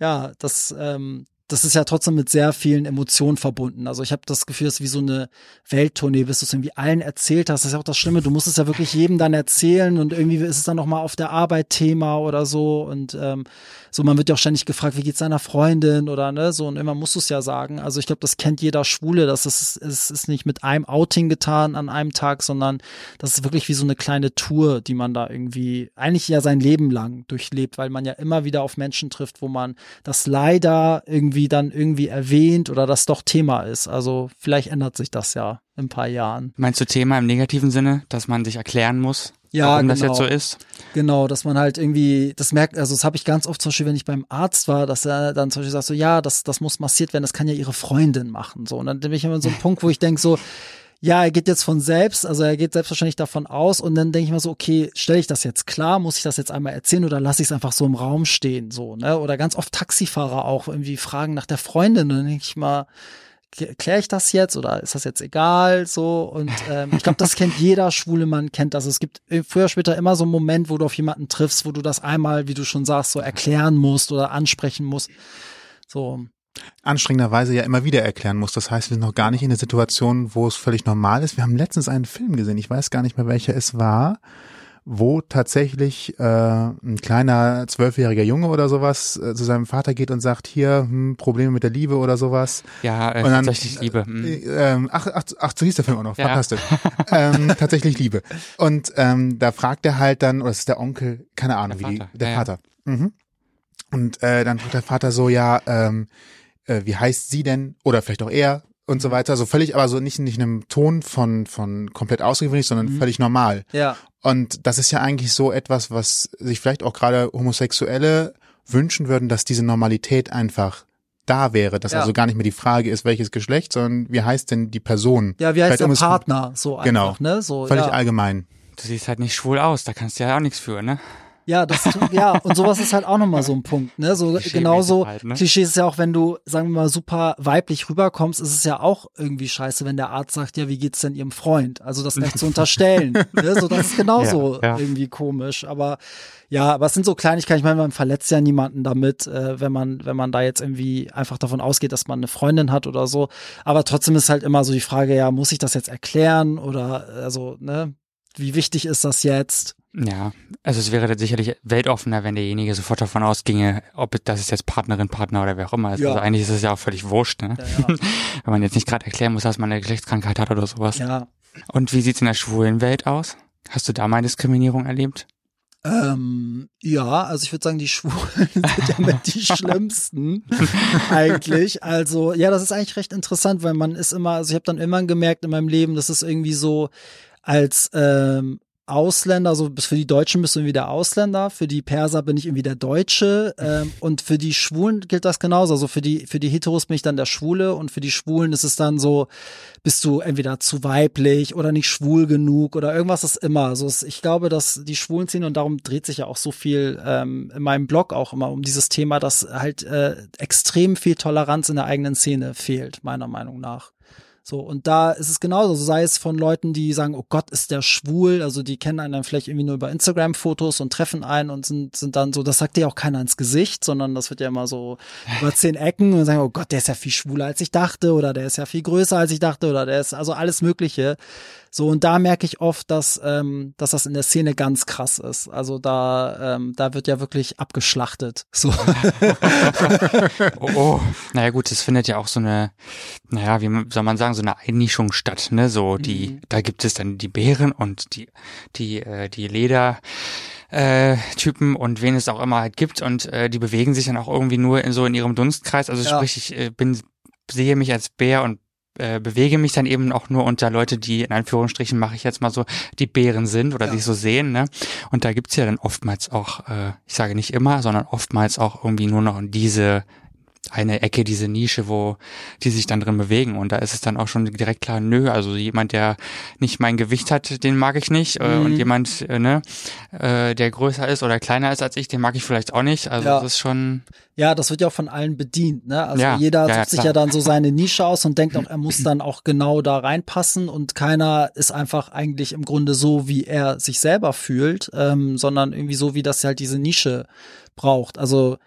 ja, das, ähm, das ist ja trotzdem mit sehr vielen Emotionen verbunden. Also ich habe das Gefühl, es ist wie so eine Welttournee, bis du es irgendwie allen erzählt hast. Das ist ja auch das Schlimme. Du musst es ja wirklich jedem dann erzählen und irgendwie ist es dann noch mal auf der Arbeit Thema oder so. Und ähm, so, man wird ja auch ständig gefragt, wie geht's deiner Freundin oder ne, so und immer musst du es ja sagen. Also ich glaube, das kennt jeder Schwule. Das ist, es ist nicht mit einem Outing getan an einem Tag, sondern das ist wirklich wie so eine kleine Tour, die man da irgendwie eigentlich ja sein Leben lang durchlebt, weil man ja immer wieder auf Menschen trifft, wo man das leider irgendwie dann irgendwie erwähnt oder das doch Thema ist. Also vielleicht ändert sich das ja in ein paar Jahren. Meinst du Thema im negativen Sinne, dass man sich erklären muss, Ja, warum das genau. jetzt so ist? Genau, dass man halt irgendwie, das merkt, also das habe ich ganz oft zum Beispiel, wenn ich beim Arzt war, dass er dann zum Beispiel sagt so, ja, das, das muss massiert werden, das kann ja ihre Freundin machen. So, und dann bin ich immer so ein Punkt, wo ich denke so, ja, er geht jetzt von selbst, also er geht selbstverständlich davon aus und dann denke ich mir so, okay, stelle ich das jetzt klar, muss ich das jetzt einmal erzählen oder lasse ich es einfach so im Raum stehen, so, ne? Oder ganz oft Taxifahrer auch irgendwie fragen nach der Freundin und dann denke ich mal, kläre ich das jetzt oder ist das jetzt egal so und ähm, ich glaube, das kennt jeder schwule Mann kennt das. Es gibt äh, früher später immer so einen Moment, wo du auf jemanden triffst, wo du das einmal, wie du schon sagst, so erklären musst oder ansprechen musst. So anstrengenderweise ja immer wieder erklären muss. Das heißt, wir sind noch gar nicht in der Situation, wo es völlig normal ist. Wir haben letztens einen Film gesehen, ich weiß gar nicht mehr, welcher es war, wo tatsächlich äh, ein kleiner zwölfjähriger Junge oder sowas äh, zu seinem Vater geht und sagt, hier, hm, Probleme mit der Liebe oder sowas. Ja, äh, dann, tatsächlich Liebe. Hm. Äh, ähm, ach, ach, ach, so hieß der Film auch noch, ja. fantastisch. ähm, tatsächlich Liebe. Und ähm, da fragt er halt dann, oder es ist der Onkel, keine Ahnung, der wie die, der ja, Vater. Ja. Mhm. Und äh, dann fragt der Vater so, ja, ähm, äh, wie heißt sie denn? Oder vielleicht auch er und so weiter. So völlig, aber so nicht, nicht in einem Ton von, von komplett ausgewöhnlich, sondern mhm. völlig normal. Ja. Und das ist ja eigentlich so etwas, was sich vielleicht auch gerade Homosexuelle wünschen würden, dass diese Normalität einfach da wäre, dass ja. also gar nicht mehr die Frage ist, welches Geschlecht, sondern wie heißt denn die Person? Ja, wie heißt der Partner? So genau. einfach, ne? So, völlig ja. allgemein. Du siehst halt nicht schwul aus, da kannst du ja auch nichts für, ne? Ja, das ja und sowas ist halt auch nochmal so ein Punkt, ne? So genauso halt, ne? Klischee ist ja auch, wenn du sagen wir mal super weiblich rüberkommst, ist es ja auch irgendwie scheiße, wenn der Arzt sagt, ja, wie geht's denn ihrem Freund? Also das gleich zu unterstellen, ne? So das ist genauso ja, ja. irgendwie komisch, aber ja, aber es sind so Kleinigkeiten, ich meine, man verletzt ja niemanden damit, äh, wenn man wenn man da jetzt irgendwie einfach davon ausgeht, dass man eine Freundin hat oder so, aber trotzdem ist halt immer so die Frage, ja, muss ich das jetzt erklären oder also, ne? Wie wichtig ist das jetzt? Ja, also es wäre sicherlich weltoffener, wenn derjenige sofort davon ausginge, ob das ist jetzt Partnerin, Partner oder wer auch immer ist. Ja. Also eigentlich ist es ja auch völlig wurscht, ne? Ja, ja. wenn man jetzt nicht gerade erklären muss, dass man eine Geschlechtskrankheit hat oder sowas. Ja. Und wie sieht's in der schwulen Welt aus? Hast du da mal Diskriminierung erlebt? Ähm, ja, also ich würde sagen, die Schwulen sind ja mit die schlimmsten eigentlich. Also ja, das ist eigentlich recht interessant, weil man ist immer, also ich habe dann immer gemerkt in meinem Leben, das ist irgendwie so als ähm, Ausländer, also für die Deutschen bist du irgendwie der Ausländer, für die Perser bin ich irgendwie der Deutsche ähm, und für die Schwulen gilt das genauso. Also für die für die Heteros bin ich dann der Schwule und für die Schwulen ist es dann so, bist du entweder zu weiblich oder nicht schwul genug oder irgendwas ist immer. Also ich glaube, dass die Schwulen ziehen und darum dreht sich ja auch so viel ähm, in meinem Blog auch immer um dieses Thema, dass halt äh, extrem viel Toleranz in der eigenen Szene fehlt, meiner Meinung nach. So, und da ist es genauso, sei es von Leuten, die sagen, oh Gott, ist der schwul, also die kennen einen dann vielleicht irgendwie nur über Instagram-Fotos und treffen einen und sind, sind dann so, das sagt dir auch keiner ins Gesicht, sondern das wird ja immer so über zehn Ecken und sagen, oh Gott, der ist ja viel schwuler als ich dachte oder der ist ja viel größer als ich dachte oder der ist also alles Mögliche. So, und da merke ich oft, dass, ähm, dass das in der Szene ganz krass ist. Also da, ähm, da wird ja wirklich abgeschlachtet. So. oh, oh. Naja gut, es findet ja auch so eine, naja, wie soll man sagen, so eine Einnischung statt, ne? So, die, mhm. da gibt es dann die Bären und die, die, äh, die Leder. Äh, Typen und wen es auch immer halt gibt und äh, die bewegen sich dann auch irgendwie nur in so in ihrem Dunstkreis. Also ja. sprich, ich äh, bin sehe mich als Bär und äh, bewege mich dann eben auch nur unter Leute, die in Anführungsstrichen mache ich jetzt mal so, die Bären sind oder ja. sich so sehen, ne? Und da gibt's ja dann oftmals auch, äh, ich sage nicht immer, sondern oftmals auch irgendwie nur noch diese eine Ecke, diese Nische, wo die sich dann drin bewegen. Und da ist es dann auch schon direkt klar, nö, also jemand, der nicht mein Gewicht hat, den mag ich nicht. Äh, mhm. Und jemand, äh, ne, äh, der größer ist oder kleiner ist als ich, den mag ich vielleicht auch nicht. Also ja. das ist schon. Ja, das wird ja auch von allen bedient, ne? Also ja, jeder ja, sucht sich ja dann so seine Nische aus und denkt auch, er muss dann auch genau da reinpassen und keiner ist einfach eigentlich im Grunde so, wie er sich selber fühlt, ähm, sondern irgendwie so, wie das halt diese Nische braucht. Also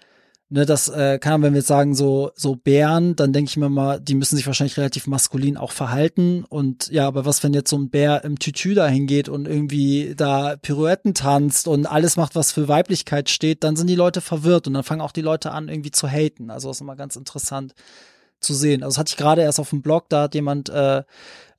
Ne, das äh, kann, wenn wir jetzt sagen, so, so Bären, dann denke ich mir mal, die müssen sich wahrscheinlich relativ maskulin auch verhalten. Und ja, aber was, wenn jetzt so ein Bär im Tütü dahin geht und irgendwie da Pirouetten tanzt und alles macht, was für Weiblichkeit steht, dann sind die Leute verwirrt und dann fangen auch die Leute an, irgendwie zu haten. Also ist immer ganz interessant zu sehen. Also das hatte ich gerade erst auf dem Blog, da hat jemand, äh,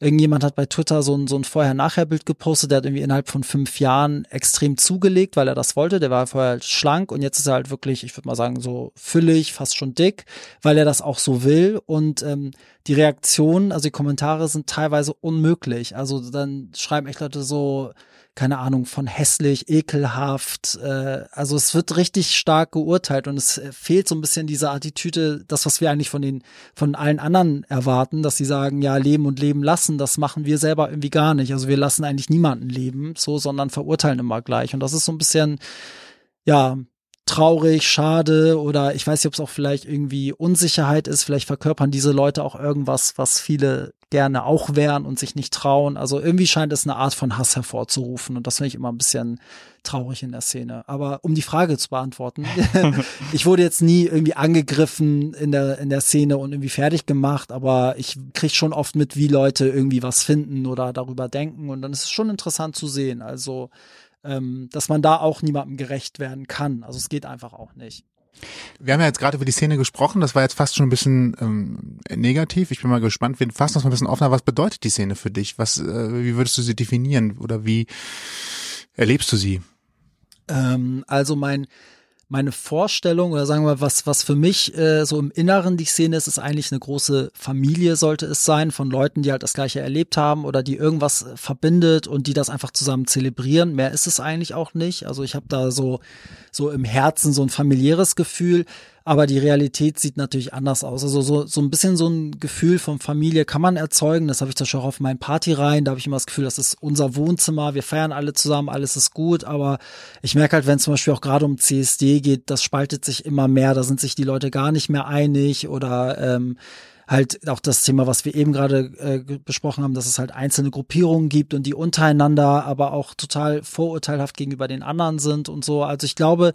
irgendjemand hat bei Twitter so ein, so ein Vorher-Nachher-Bild gepostet, der hat irgendwie innerhalb von fünf Jahren extrem zugelegt, weil er das wollte. Der war vorher halt schlank und jetzt ist er halt wirklich, ich würde mal sagen, so füllig, fast schon dick, weil er das auch so will. Und ähm, die Reaktionen, also die Kommentare sind teilweise unmöglich. Also dann schreiben echt Leute so, keine Ahnung, von hässlich, ekelhaft. Äh, also es wird richtig stark geurteilt und es fehlt so ein bisschen diese Attitüde, das, was wir eigentlich von den, von allen anderen erwarten, dass sie sagen, ja, leben und leben lassen, das machen wir selber irgendwie gar nicht. Also wir lassen eigentlich niemanden leben, so, sondern verurteilen immer gleich. Und das ist so ein bisschen, ja, traurig, schade oder ich weiß nicht, ob es auch vielleicht irgendwie Unsicherheit ist. Vielleicht verkörpern diese Leute auch irgendwas, was viele gerne auch wären und sich nicht trauen. Also irgendwie scheint es eine Art von Hass hervorzurufen und das finde ich immer ein bisschen traurig in der Szene. Aber um die Frage zu beantworten, ich wurde jetzt nie irgendwie angegriffen in der, in der Szene und irgendwie fertig gemacht, aber ich kriege schon oft mit, wie Leute irgendwie was finden oder darüber denken und dann ist es schon interessant zu sehen. Also ähm, dass man da auch niemandem gerecht werden kann. Also es geht einfach auch nicht. Wir haben ja jetzt gerade über die Szene gesprochen, das war jetzt fast schon ein bisschen ähm, negativ. Ich bin mal gespannt, wir fassen das mal ein bisschen offener. Was bedeutet die Szene für dich? Was, äh, wie würdest du sie definieren oder wie erlebst du sie? Ähm, also mein meine Vorstellung oder sagen wir mal, was, was für mich äh, so im Inneren die Szene ist, ist eigentlich eine große Familie sollte es sein von Leuten, die halt das Gleiche erlebt haben oder die irgendwas verbindet und die das einfach zusammen zelebrieren. Mehr ist es eigentlich auch nicht. Also ich habe da so, so im Herzen so ein familiäres Gefühl aber die Realität sieht natürlich anders aus. Also so, so ein bisschen so ein Gefühl von Familie kann man erzeugen. Das habe ich da schon auch auf meinen Party rein. Da habe ich immer das Gefühl, das ist unser Wohnzimmer. Wir feiern alle zusammen, alles ist gut. Aber ich merke halt, wenn es zum Beispiel auch gerade um CSD geht, das spaltet sich immer mehr. Da sind sich die Leute gar nicht mehr einig oder ähm, halt auch das Thema, was wir eben gerade äh, besprochen haben, dass es halt einzelne Gruppierungen gibt und die untereinander aber auch total vorurteilhaft gegenüber den anderen sind und so. Also ich glaube,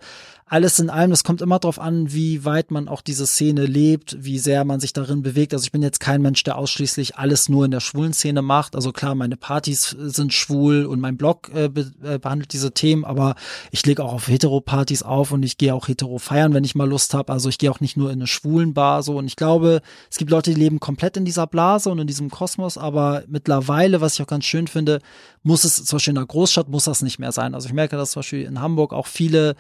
alles in allem, es kommt immer darauf an, wie weit man auch diese Szene lebt, wie sehr man sich darin bewegt. Also ich bin jetzt kein Mensch, der ausschließlich alles nur in der schwulen Szene macht. Also klar, meine Partys sind schwul und mein Blog äh, be äh, behandelt diese Themen, aber ich lege auch auf Hetero-Partys auf und ich gehe auch hetero feiern, wenn ich mal Lust habe. Also ich gehe auch nicht nur in eine schwulen Bar so. Und ich glaube, es gibt Leute, die leben komplett in dieser Blase und in diesem Kosmos, aber mittlerweile, was ich auch ganz schön finde, muss es, zum Beispiel in einer Großstadt muss das nicht mehr sein. Also ich merke, dass zum Beispiel in Hamburg auch viele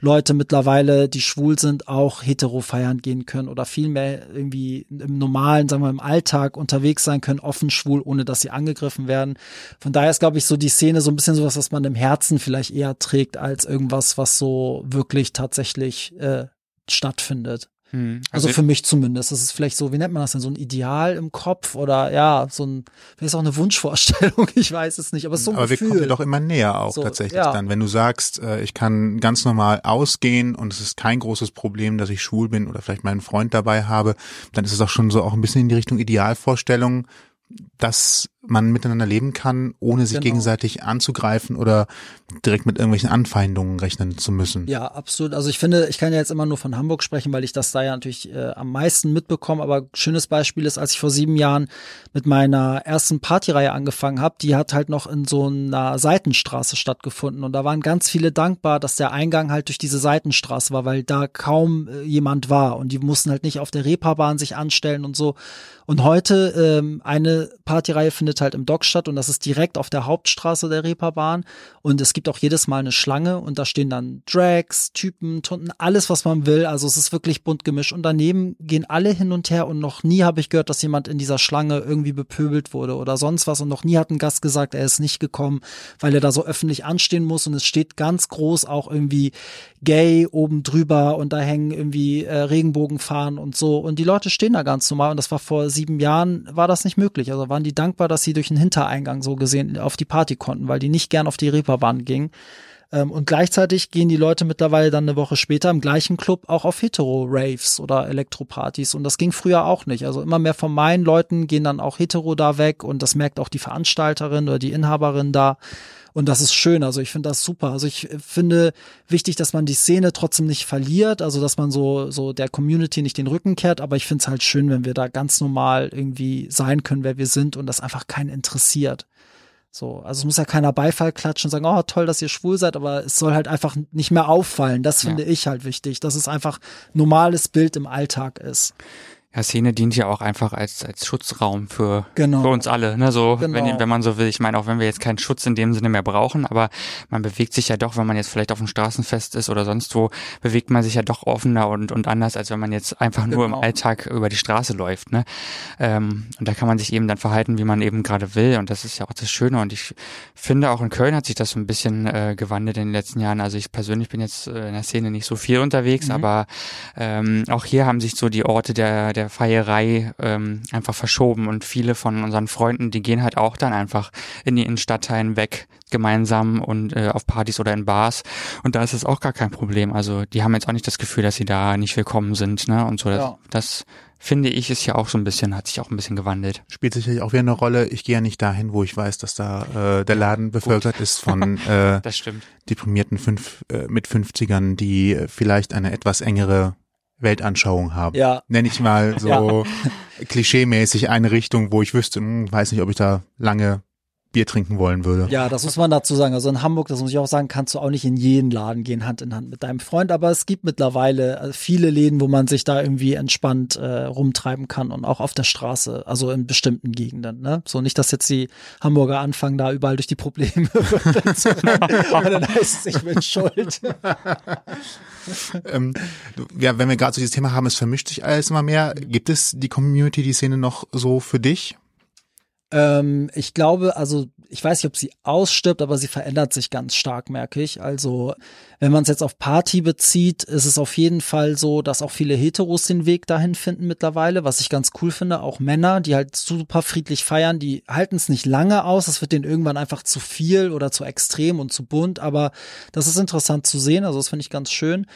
Leute mittlerweile, die schwul sind, auch hetero feiern gehen können oder viel mehr irgendwie im normalen, sagen wir im Alltag unterwegs sein können, offen schwul, ohne dass sie angegriffen werden. Von daher ist, glaube ich, so die Szene so ein bisschen sowas, was man im Herzen vielleicht eher trägt, als irgendwas, was so wirklich tatsächlich äh, stattfindet. Hm, also, also, für mich zumindest. Das ist vielleicht so, wie nennt man das denn, so ein Ideal im Kopf oder ja, so ein, vielleicht ist auch eine Wunschvorstellung, ich weiß es nicht, aber es ist so ein Aber Gefühl. wir kommen dir doch immer näher auch so, tatsächlich ja. dann. Wenn du sagst, äh, ich kann ganz normal ausgehen und es ist kein großes Problem, dass ich schwul bin oder vielleicht meinen Freund dabei habe, dann ist es auch schon so auch ein bisschen in die Richtung Idealvorstellung, dass man miteinander leben kann, ohne sich genau. gegenseitig anzugreifen oder direkt mit irgendwelchen Anfeindungen rechnen zu müssen. Ja, absolut. Also ich finde, ich kann ja jetzt immer nur von Hamburg sprechen, weil ich das da ja natürlich äh, am meisten mitbekomme. Aber schönes Beispiel ist, als ich vor sieben Jahren mit meiner ersten Partyreihe angefangen habe, die hat halt noch in so einer Seitenstraße stattgefunden. Und da waren ganz viele dankbar, dass der Eingang halt durch diese Seitenstraße war, weil da kaum äh, jemand war. Und die mussten halt nicht auf der Reeperbahn sich anstellen und so. Und heute ähm, eine Partyreihe findet findet halt im Dock statt und das ist direkt auf der Hauptstraße der Reeperbahn. Und es gibt auch jedes Mal eine Schlange und da stehen dann Drags, Typen, Tunden, alles was man will, also es ist wirklich bunt gemischt. Und daneben gehen alle hin und her und noch nie habe ich gehört, dass jemand in dieser Schlange irgendwie bepöbelt wurde oder sonst was. Und noch nie hat ein Gast gesagt, er ist nicht gekommen, weil er da so öffentlich anstehen muss. Und es steht ganz groß auch irgendwie gay oben drüber und da hängen irgendwie äh, Regenbogenfahnen und so. Und die Leute stehen da ganz normal. Und das war vor sieben Jahren war das nicht möglich, also waren die dankbar, dass sie durch den Hintereingang so gesehen auf die Party konnten, weil die nicht gern auf die Reeperbahn gingen. Ähm, und gleichzeitig gehen die Leute mittlerweile dann eine Woche später im gleichen Club auch auf Hetero-Raves oder Elektropartys. Und das ging früher auch nicht. Also immer mehr von meinen Leuten gehen dann auch Hetero da weg und das merkt auch die Veranstalterin oder die Inhaberin da. Und das ist schön. Also ich finde das super. Also ich finde wichtig, dass man die Szene trotzdem nicht verliert. Also dass man so, so der Community nicht den Rücken kehrt. Aber ich finde es halt schön, wenn wir da ganz normal irgendwie sein können, wer wir sind und das einfach keinen interessiert. So, also es muss ja keiner Beifall klatschen und sagen, oh toll, dass ihr schwul seid, aber es soll halt einfach nicht mehr auffallen. Das finde ja. ich halt wichtig, dass es einfach normales Bild im Alltag ist. Ja, Szene dient ja auch einfach als, als Schutzraum für, genau. für uns alle, ne, so, genau. wenn, wenn man so will. Ich meine, auch wenn wir jetzt keinen Schutz in dem Sinne mehr brauchen, aber man bewegt sich ja doch, wenn man jetzt vielleicht auf dem Straßenfest ist oder sonst wo, bewegt man sich ja doch offener und, und anders, als wenn man jetzt einfach genau. nur im genau. Alltag über die Straße läuft, ne. Ähm, und da kann man sich eben dann verhalten, wie man eben gerade will und das ist ja auch das Schöne und ich finde auch in Köln hat sich das so ein bisschen äh, gewandelt in den letzten Jahren. Also ich persönlich bin jetzt äh, in der Szene nicht so viel unterwegs, mhm. aber ähm, auch hier haben sich so die Orte der, der der Feierei ähm, einfach verschoben und viele von unseren Freunden, die gehen halt auch dann einfach in die Innenstadtteilen weg gemeinsam und äh, auf Partys oder in Bars und da ist es auch gar kein Problem. Also die haben jetzt auch nicht das Gefühl, dass sie da nicht willkommen sind, ne? Und so das, Ja. das finde ich ist ja auch so ein bisschen hat sich auch ein bisschen gewandelt. Spielt sicherlich auch wieder eine Rolle. Ich gehe ja nicht dahin, wo ich weiß, dass da äh, der Laden bevölkert ist von äh, Das stimmt. deprimierten fünf, äh, mit 50ern, die äh, vielleicht eine etwas engere Weltanschauung haben. Ja. Nenne ich mal so klischeemäßig eine Richtung, wo ich wüsste, hm, weiß nicht, ob ich da lange Bier trinken wollen würde. Ja, das muss man dazu sagen. Also in Hamburg, das muss ich auch sagen, kannst du auch nicht in jeden Laden gehen, Hand in Hand mit deinem Freund. Aber es gibt mittlerweile äh, viele Läden, wo man sich da irgendwie entspannt äh, rumtreiben kann und auch auf der Straße, also in bestimmten Gegenden. Ne? So nicht, dass jetzt die Hamburger anfangen, da überall durch die Probleme zu. Aber dann heißt es, ich bin schuld. ähm, ja, wenn wir gerade so dieses Thema haben, es vermischt sich alles immer mehr. Gibt es die Community, die Szene noch so für dich? Ähm, ich glaube, also ich weiß nicht, ob sie ausstirbt, aber sie verändert sich ganz stark, merke ich. Also wenn man es jetzt auf Party bezieht, ist es auf jeden Fall so, dass auch viele Heteros den Weg dahin finden mittlerweile, was ich ganz cool finde. Auch Männer, die halt super friedlich feiern, die halten es nicht lange aus. Das wird denen irgendwann einfach zu viel oder zu extrem und zu bunt. Aber das ist interessant zu sehen. Also das finde ich ganz schön.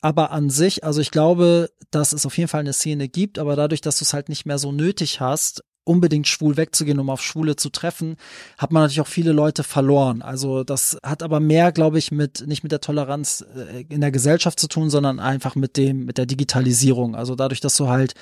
Aber an sich, also ich glaube, dass es auf jeden Fall eine Szene gibt, aber dadurch, dass du es halt nicht mehr so nötig hast, unbedingt schwul wegzugehen, um auf Schwule zu treffen, hat man natürlich auch viele Leute verloren. Also das hat aber mehr, glaube ich, mit nicht mit der Toleranz äh, in der Gesellschaft zu tun, sondern einfach mit dem mit der Digitalisierung. Also dadurch, dass du halt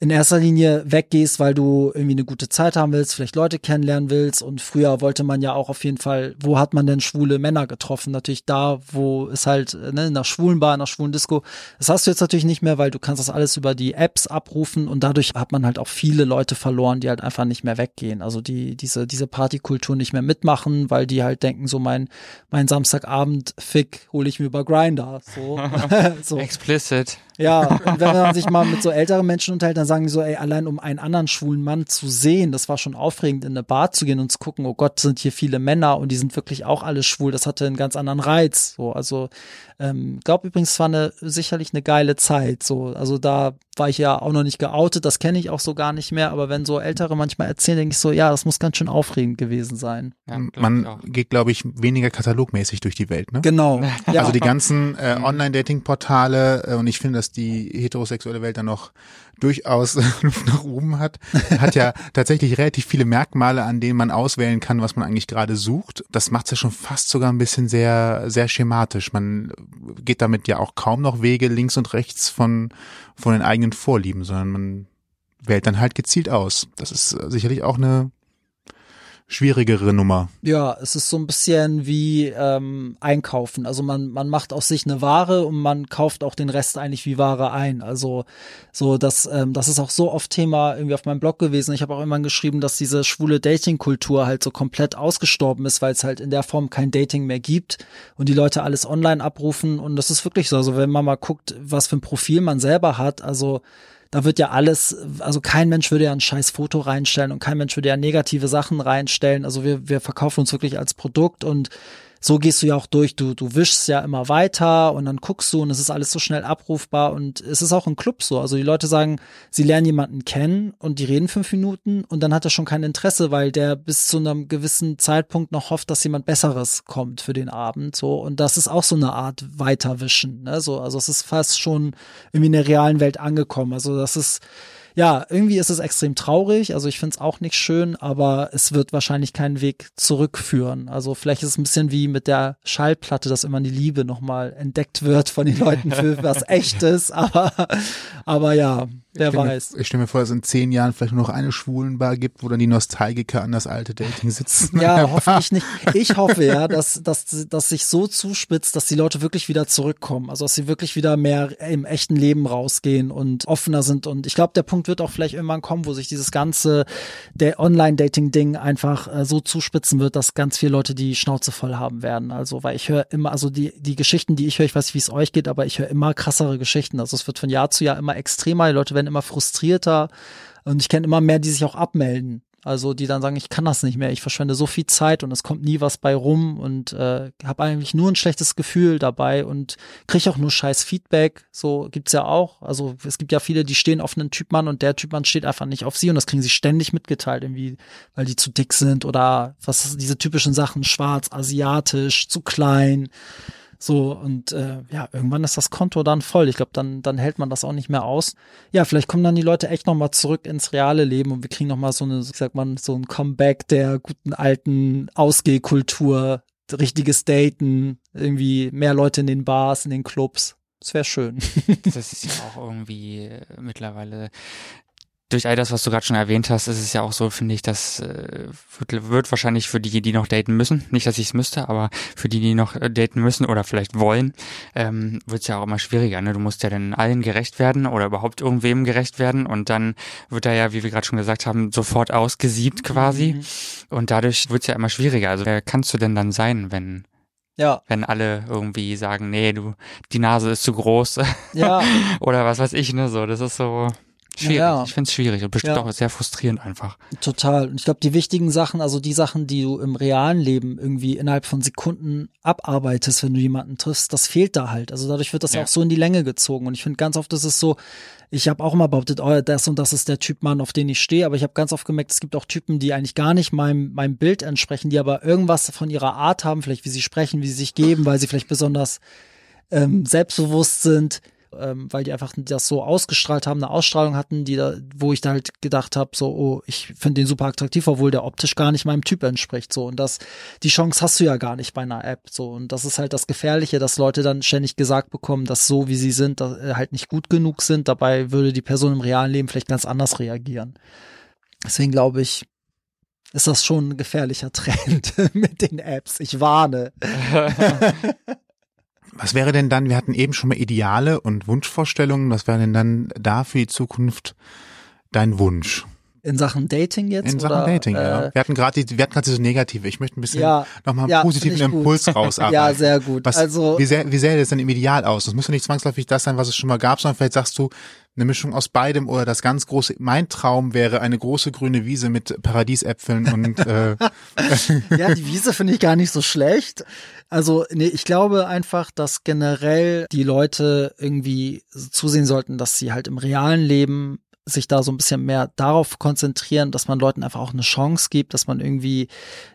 in erster Linie weggehst, weil du irgendwie eine gute Zeit haben willst, vielleicht Leute kennenlernen willst. Und früher wollte man ja auch auf jeden Fall, wo hat man denn schwule Männer getroffen? Natürlich da, wo es halt, ne, in einer schwulen Bar, in einer schwulen Disco. Das hast du jetzt natürlich nicht mehr, weil du kannst das alles über die Apps abrufen und dadurch hat man halt auch viele Leute verloren, die halt einfach nicht mehr weggehen. Also die, diese, diese Partykultur nicht mehr mitmachen, weil die halt denken, so mein, mein Samstagabend Fick hole ich mir über Grinder. So. so. Explicit. Ja, und wenn man sich mal mit so älteren Menschen unterhält, dann sagen die so, ey, allein um einen anderen schwulen Mann zu sehen, das war schon aufregend, in eine Bar zu gehen und zu gucken, oh Gott, sind hier viele Männer und die sind wirklich auch alle schwul. Das hatte einen ganz anderen Reiz. So, also ähm, glaube übrigens, es war eine sicherlich eine geile Zeit. So, also da war ich ja auch noch nicht geoutet, das kenne ich auch so gar nicht mehr. Aber wenn so Ältere manchmal erzählen, denke ich so, ja, das muss ganz schön aufregend gewesen sein. Ja, Man auch. geht, glaube ich, weniger katalogmäßig durch die Welt, ne? Genau. Ja. Also die ganzen äh, Online-Dating-Portale äh, und ich finde, dass die heterosexuelle Welt dann noch durchaus Luft nach oben hat, hat ja tatsächlich relativ viele Merkmale, an denen man auswählen kann, was man eigentlich gerade sucht. Das macht es ja schon fast sogar ein bisschen sehr, sehr schematisch. Man geht damit ja auch kaum noch Wege links und rechts von, von den eigenen Vorlieben, sondern man wählt dann halt gezielt aus. Das ist sicherlich auch eine schwierigere Nummer. Ja, es ist so ein bisschen wie ähm, einkaufen. Also man, man macht aus sich eine Ware und man kauft auch den Rest eigentlich wie Ware ein. Also so, das, ähm, das ist auch so oft Thema irgendwie auf meinem Blog gewesen. Ich habe auch immer geschrieben, dass diese schwule Dating-Kultur halt so komplett ausgestorben ist, weil es halt in der Form kein Dating mehr gibt und die Leute alles online abrufen. Und das ist wirklich so. Also wenn man mal guckt, was für ein Profil man selber hat, also da wird ja alles, also kein Mensch würde ja ein scheiß Foto reinstellen und kein Mensch würde ja negative Sachen reinstellen. Also wir, wir verkaufen uns wirklich als Produkt und so gehst du ja auch durch. Du, du wischst ja immer weiter und dann guckst du und es ist alles so schnell abrufbar und es ist auch im Club so. Also die Leute sagen, sie lernen jemanden kennen und die reden fünf Minuten und dann hat er schon kein Interesse, weil der bis zu einem gewissen Zeitpunkt noch hofft, dass jemand Besseres kommt für den Abend. So und das ist auch so eine Art Weiterwischen. Ne? So, also es ist fast schon irgendwie in der realen Welt angekommen. Also das ist ja, irgendwie ist es extrem traurig. Also ich finde es auch nicht schön, aber es wird wahrscheinlich keinen Weg zurückführen. Also vielleicht ist es ein bisschen wie mit der Schallplatte, dass immer die Liebe nochmal entdeckt wird von den Leuten für was Echtes. Aber, aber ja, wer ich weiß. Mir, ich stelle mir vor, dass es in zehn Jahren vielleicht nur noch eine Schwulenbar gibt, wo dann die Nostalgiker an das alte Dating sitzen. Ja, hoffentlich nicht. Ich hoffe ja, dass, dass, dass sich so zuspitzt, dass die Leute wirklich wieder zurückkommen. Also, dass sie wirklich wieder mehr im echten Leben rausgehen und offener sind. Und ich glaube, der Punkt wird auch vielleicht irgendwann kommen, wo sich dieses ganze der Online-Dating-Ding einfach äh, so zuspitzen wird, dass ganz viele Leute die Schnauze voll haben werden. Also, weil ich höre immer, also die, die Geschichten, die ich höre, ich weiß nicht, wie es euch geht, aber ich höre immer krassere Geschichten. Also, es wird von Jahr zu Jahr immer extremer. Die Leute werden immer frustrierter. Und ich kenne immer mehr, die sich auch abmelden, Also die dann sagen, ich kann das nicht mehr, ich verschwende so viel Zeit und es kommt nie was bei rum und äh, habe eigentlich nur ein schlechtes Gefühl dabei und kriege auch nur scheiß Feedback. So gibt's ja auch. Also es gibt ja viele, die stehen auf einen Typmann und der Typmann steht einfach nicht auf sie und das kriegen sie ständig mitgeteilt, irgendwie, weil die zu dick sind oder was diese typischen Sachen, schwarz, asiatisch, zu klein. So, und äh, ja, irgendwann ist das Konto dann voll. Ich glaube, dann, dann hält man das auch nicht mehr aus. Ja, vielleicht kommen dann die Leute echt nochmal zurück ins reale Leben und wir kriegen nochmal so eine, ich sag mal, so ein Comeback der guten alten Ausgehkultur, richtiges Daten, irgendwie mehr Leute in den Bars, in den Clubs. Das wäre schön. das ist ja auch irgendwie mittlerweile durch all das, was du gerade schon erwähnt hast, ist es ja auch so, finde ich, dass äh, wird, wird wahrscheinlich für die, die noch daten müssen, nicht, dass ich es müsste, aber für die, die noch äh, daten müssen oder vielleicht wollen, ähm, wird es ja auch immer schwieriger. Ne? Du musst ja dann allen gerecht werden oder überhaupt irgendwem gerecht werden und dann wird er ja, wie wir gerade schon gesagt haben, sofort ausgesiebt quasi mhm. und dadurch wird es ja immer schwieriger. Also wer kannst du denn dann sein, wenn ja. Wenn alle irgendwie sagen, nee, du, die Nase ist zu groß. Ja. Oder was weiß ich, ne, so. Das ist so. Schwierig. Ja. Ich finde es schwierig und bestimmt ja. auch sehr frustrierend einfach. Total. Und ich glaube, die wichtigen Sachen, also die Sachen, die du im realen Leben irgendwie innerhalb von Sekunden abarbeitest, wenn du jemanden triffst, das fehlt da halt. Also dadurch wird das ja. auch so in die Länge gezogen. Und ich finde ganz oft ist es so, ich habe auch immer behauptet, oh, das und das ist der Typ Mann, auf den ich stehe, aber ich habe ganz oft gemerkt, es gibt auch Typen, die eigentlich gar nicht meinem, meinem Bild entsprechen, die aber irgendwas von ihrer Art haben, vielleicht wie sie sprechen, wie sie sich geben, weil sie vielleicht besonders ähm, selbstbewusst sind ähm, weil die einfach das so ausgestrahlt haben, eine Ausstrahlung hatten, die da, wo ich da halt gedacht habe, so, oh, ich finde den super attraktiv, obwohl der optisch gar nicht meinem Typ entspricht. So, und das, die Chance hast du ja gar nicht bei einer App. So, und das ist halt das Gefährliche, dass Leute dann ständig gesagt bekommen, dass so wie sie sind, äh, halt nicht gut genug sind. Dabei würde die Person im realen Leben vielleicht ganz anders reagieren. Deswegen glaube ich, ist das schon ein gefährlicher Trend mit den Apps. Ich warne. Was wäre denn dann, wir hatten eben schon mal Ideale und Wunschvorstellungen, was wäre denn dann da für die Zukunft dein Wunsch? In Sachen Dating jetzt? In Sachen oder, Dating, äh, ja. Wir hatten gerade wir hatten gerade so negative. Ich möchte ein bisschen ja, nochmal einen ja, positiven Impuls rausarbeiten. ja, sehr gut. Was, also, wie, sähe, wie sähe das denn im Ideal aus? Das muss ja nicht zwangsläufig das sein, was es schon mal gab, sondern vielleicht sagst du, eine Mischung aus beidem oder das ganz große, mein Traum wäre eine große grüne Wiese mit Paradiesäpfeln und äh, Ja, die Wiese finde ich gar nicht so schlecht. Also, nee, ich glaube einfach, dass generell die Leute irgendwie zusehen sollten, dass sie halt im realen Leben sich da so ein bisschen mehr darauf konzentrieren, dass man Leuten einfach auch eine Chance gibt, dass man irgendwie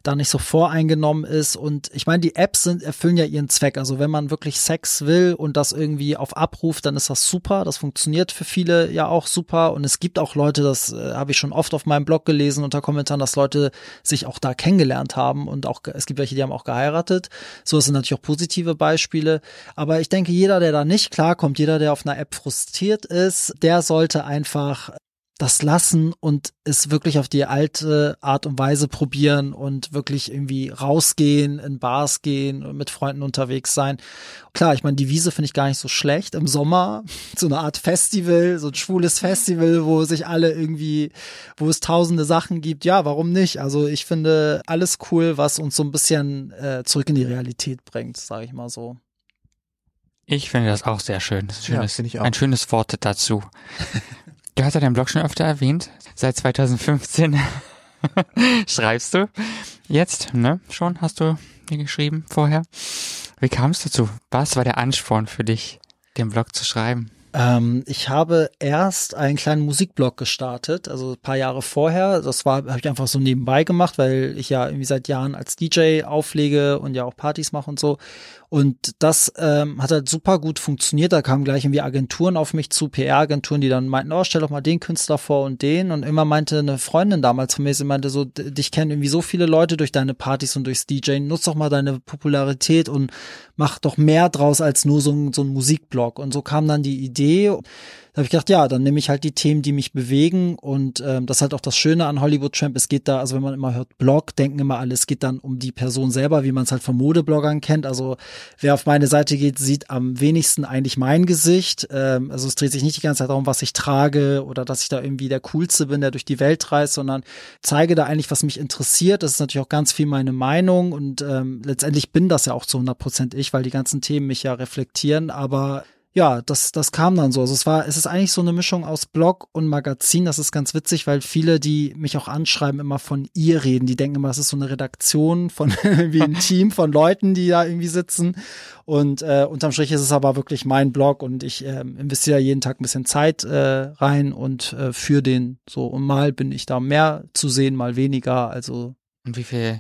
da nicht so voreingenommen ist. Und ich meine, die Apps sind, erfüllen ja ihren Zweck. Also wenn man wirklich Sex will und das irgendwie auf Abruf, dann ist das super. Das funktioniert für viele ja auch super. Und es gibt auch Leute, das äh, habe ich schon oft auf meinem Blog gelesen unter Kommentaren, dass Leute sich auch da kennengelernt haben und auch es gibt welche, die haben auch geheiratet. So sind natürlich auch positive Beispiele. Aber ich denke, jeder, der da nicht klarkommt, jeder, der auf einer App frustriert ist, der sollte einfach das lassen und es wirklich auf die alte Art und Weise probieren und wirklich irgendwie rausgehen, in Bars gehen und mit Freunden unterwegs sein. Klar, ich meine, die Wiese finde ich gar nicht so schlecht. Im Sommer so eine Art Festival, so ein schwules Festival, wo sich alle irgendwie, wo es tausende Sachen gibt. Ja, warum nicht? Also ich finde alles cool, was uns so ein bisschen äh, zurück in die Realität bringt, sage ich mal so. Ich finde das auch sehr schön. Das ist ein schönes, ja, ein schönes Wort dazu. Du hast ja deinen Blog schon öfter erwähnt. Seit 2015 schreibst du. Jetzt, ne? Schon hast du mir geschrieben vorher. Wie kam es dazu? Was war der Ansporn für dich, den Blog zu schreiben? Ähm, ich habe erst einen kleinen Musikblog gestartet, also ein paar Jahre vorher. Das war, habe ich einfach so nebenbei gemacht, weil ich ja irgendwie seit Jahren als DJ auflege und ja auch Partys mache und so. Und das ähm, hat halt super gut funktioniert. Da kamen gleich irgendwie Agenturen auf mich zu, PR-Agenturen, die dann meinten, oh, stell doch mal den Künstler vor und den. Und immer meinte eine Freundin damals von mir, sie meinte so, dich kennen irgendwie so viele Leute durch deine Partys und durchs DJ. Nutz doch mal deine Popularität und mach doch mehr draus als nur so so ein Musikblog. Und so kam dann die Idee. Da habe ich gedacht, ja, dann nehme ich halt die Themen, die mich bewegen und ähm, das ist halt auch das Schöne an Hollywood Tramp. Es geht da, also wenn man immer hört Blog, denken immer alle, es geht dann um die Person selber, wie man es halt von Modebloggern kennt. Also wer auf meine Seite geht, sieht am wenigsten eigentlich mein Gesicht. Ähm, also es dreht sich nicht die ganze Zeit darum, was ich trage oder dass ich da irgendwie der Coolste bin, der durch die Welt reist, sondern zeige da eigentlich, was mich interessiert. Das ist natürlich auch ganz viel meine Meinung und ähm, letztendlich bin das ja auch zu 100 Prozent ich, weil die ganzen Themen mich ja reflektieren. Aber ja, das, das kam dann so. Also es war, es ist eigentlich so eine Mischung aus Blog und Magazin. Das ist ganz witzig, weil viele, die mich auch anschreiben, immer von ihr reden. Die denken immer, das ist so eine Redaktion von wie ein Team von Leuten, die da irgendwie sitzen. Und äh, unterm Strich ist es aber wirklich mein Blog und ich äh, investiere jeden Tag ein bisschen Zeit äh, rein und äh, für den so. Und mal bin ich da mehr zu sehen, mal weniger. Also. Und wie viele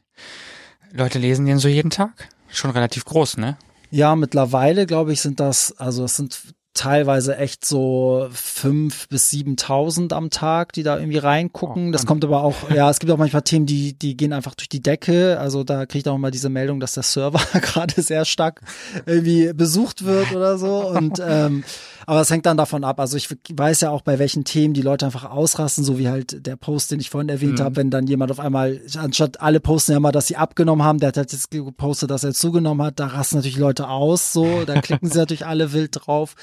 Leute lesen den so jeden Tag? Schon relativ groß, ne? Ja, mittlerweile glaube ich sind das, also es sind teilweise echt so fünf bis siebentausend am Tag, die da irgendwie reingucken. Oh, das kommt aber auch, ja, es gibt auch manchmal Themen, die, die gehen einfach durch die Decke. Also da kriege ich auch mal diese Meldung, dass der Server gerade sehr stark irgendwie besucht wird oder so. Und ähm, aber es hängt dann davon ab. Also ich weiß ja auch, bei welchen Themen die Leute einfach ausrasten, so wie halt der Post, den ich vorhin erwähnt mhm. habe, wenn dann jemand auf einmal, anstatt alle posten ja mal, dass sie abgenommen haben, der hat jetzt gepostet, dass er zugenommen hat, da rasten natürlich Leute aus, so, da klicken sie natürlich alle wild drauf.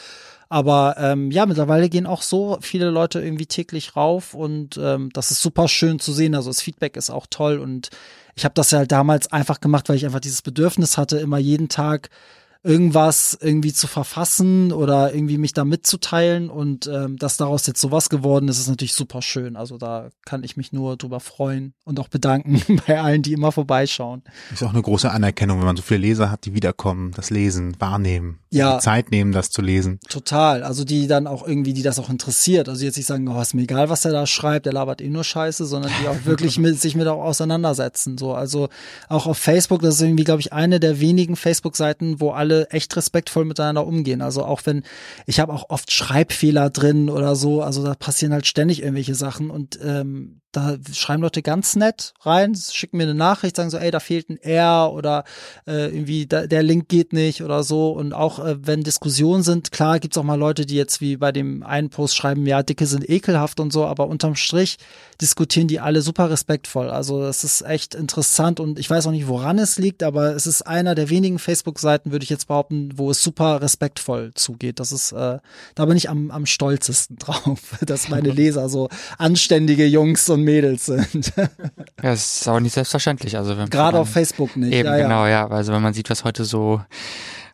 Aber ähm, ja, mittlerweile gehen auch so viele Leute irgendwie täglich rauf und ähm, das ist super schön zu sehen. Also das Feedback ist auch toll und ich habe das ja halt damals einfach gemacht, weil ich einfach dieses Bedürfnis hatte, immer jeden Tag irgendwas irgendwie zu verfassen oder irgendwie mich da mitzuteilen und ähm, dass daraus jetzt sowas geworden ist, ist natürlich super schön. Also da kann ich mich nur drüber freuen und auch bedanken bei allen, die immer vorbeischauen. Ist auch eine große Anerkennung, wenn man so viele Leser hat, die wiederkommen, das lesen, wahrnehmen, ja, Zeit nehmen, das zu lesen. Total. Also die dann auch irgendwie, die das auch interessiert. Also jetzt nicht sagen, oh, ist mir egal, was er da schreibt, der labert eh nur Scheiße, sondern die auch wirklich mit, sich mit auch auseinandersetzen. So, also auch auf Facebook, das ist irgendwie, glaube ich, eine der wenigen Facebook-Seiten, wo alle alle echt respektvoll miteinander umgehen. Also auch wenn, ich habe auch oft Schreibfehler drin oder so, also da passieren halt ständig irgendwelche Sachen und ähm, da schreiben Leute ganz nett rein, schicken mir eine Nachricht, sagen so, ey, da fehlt ein R oder äh, irgendwie da, der Link geht nicht oder so. Und auch äh, wenn Diskussionen sind, klar gibt's auch mal Leute, die jetzt wie bei dem einen Post schreiben, ja, Dicke sind ekelhaft und so, aber unterm Strich diskutieren die alle super respektvoll. Also das ist echt interessant und ich weiß auch nicht, woran es liegt, aber es ist einer der wenigen Facebook-Seiten, würde ich jetzt behaupten, wo es super respektvoll zugeht. Das ist, äh, da bin ich am, am stolzesten drauf, dass meine Leser so anständige Jungs und Mädels sind. ja, es ist auch nicht selbstverständlich. Also wenn Gerade auf Facebook nicht. Eben, ja, genau, ja. Also wenn man sieht, was heute so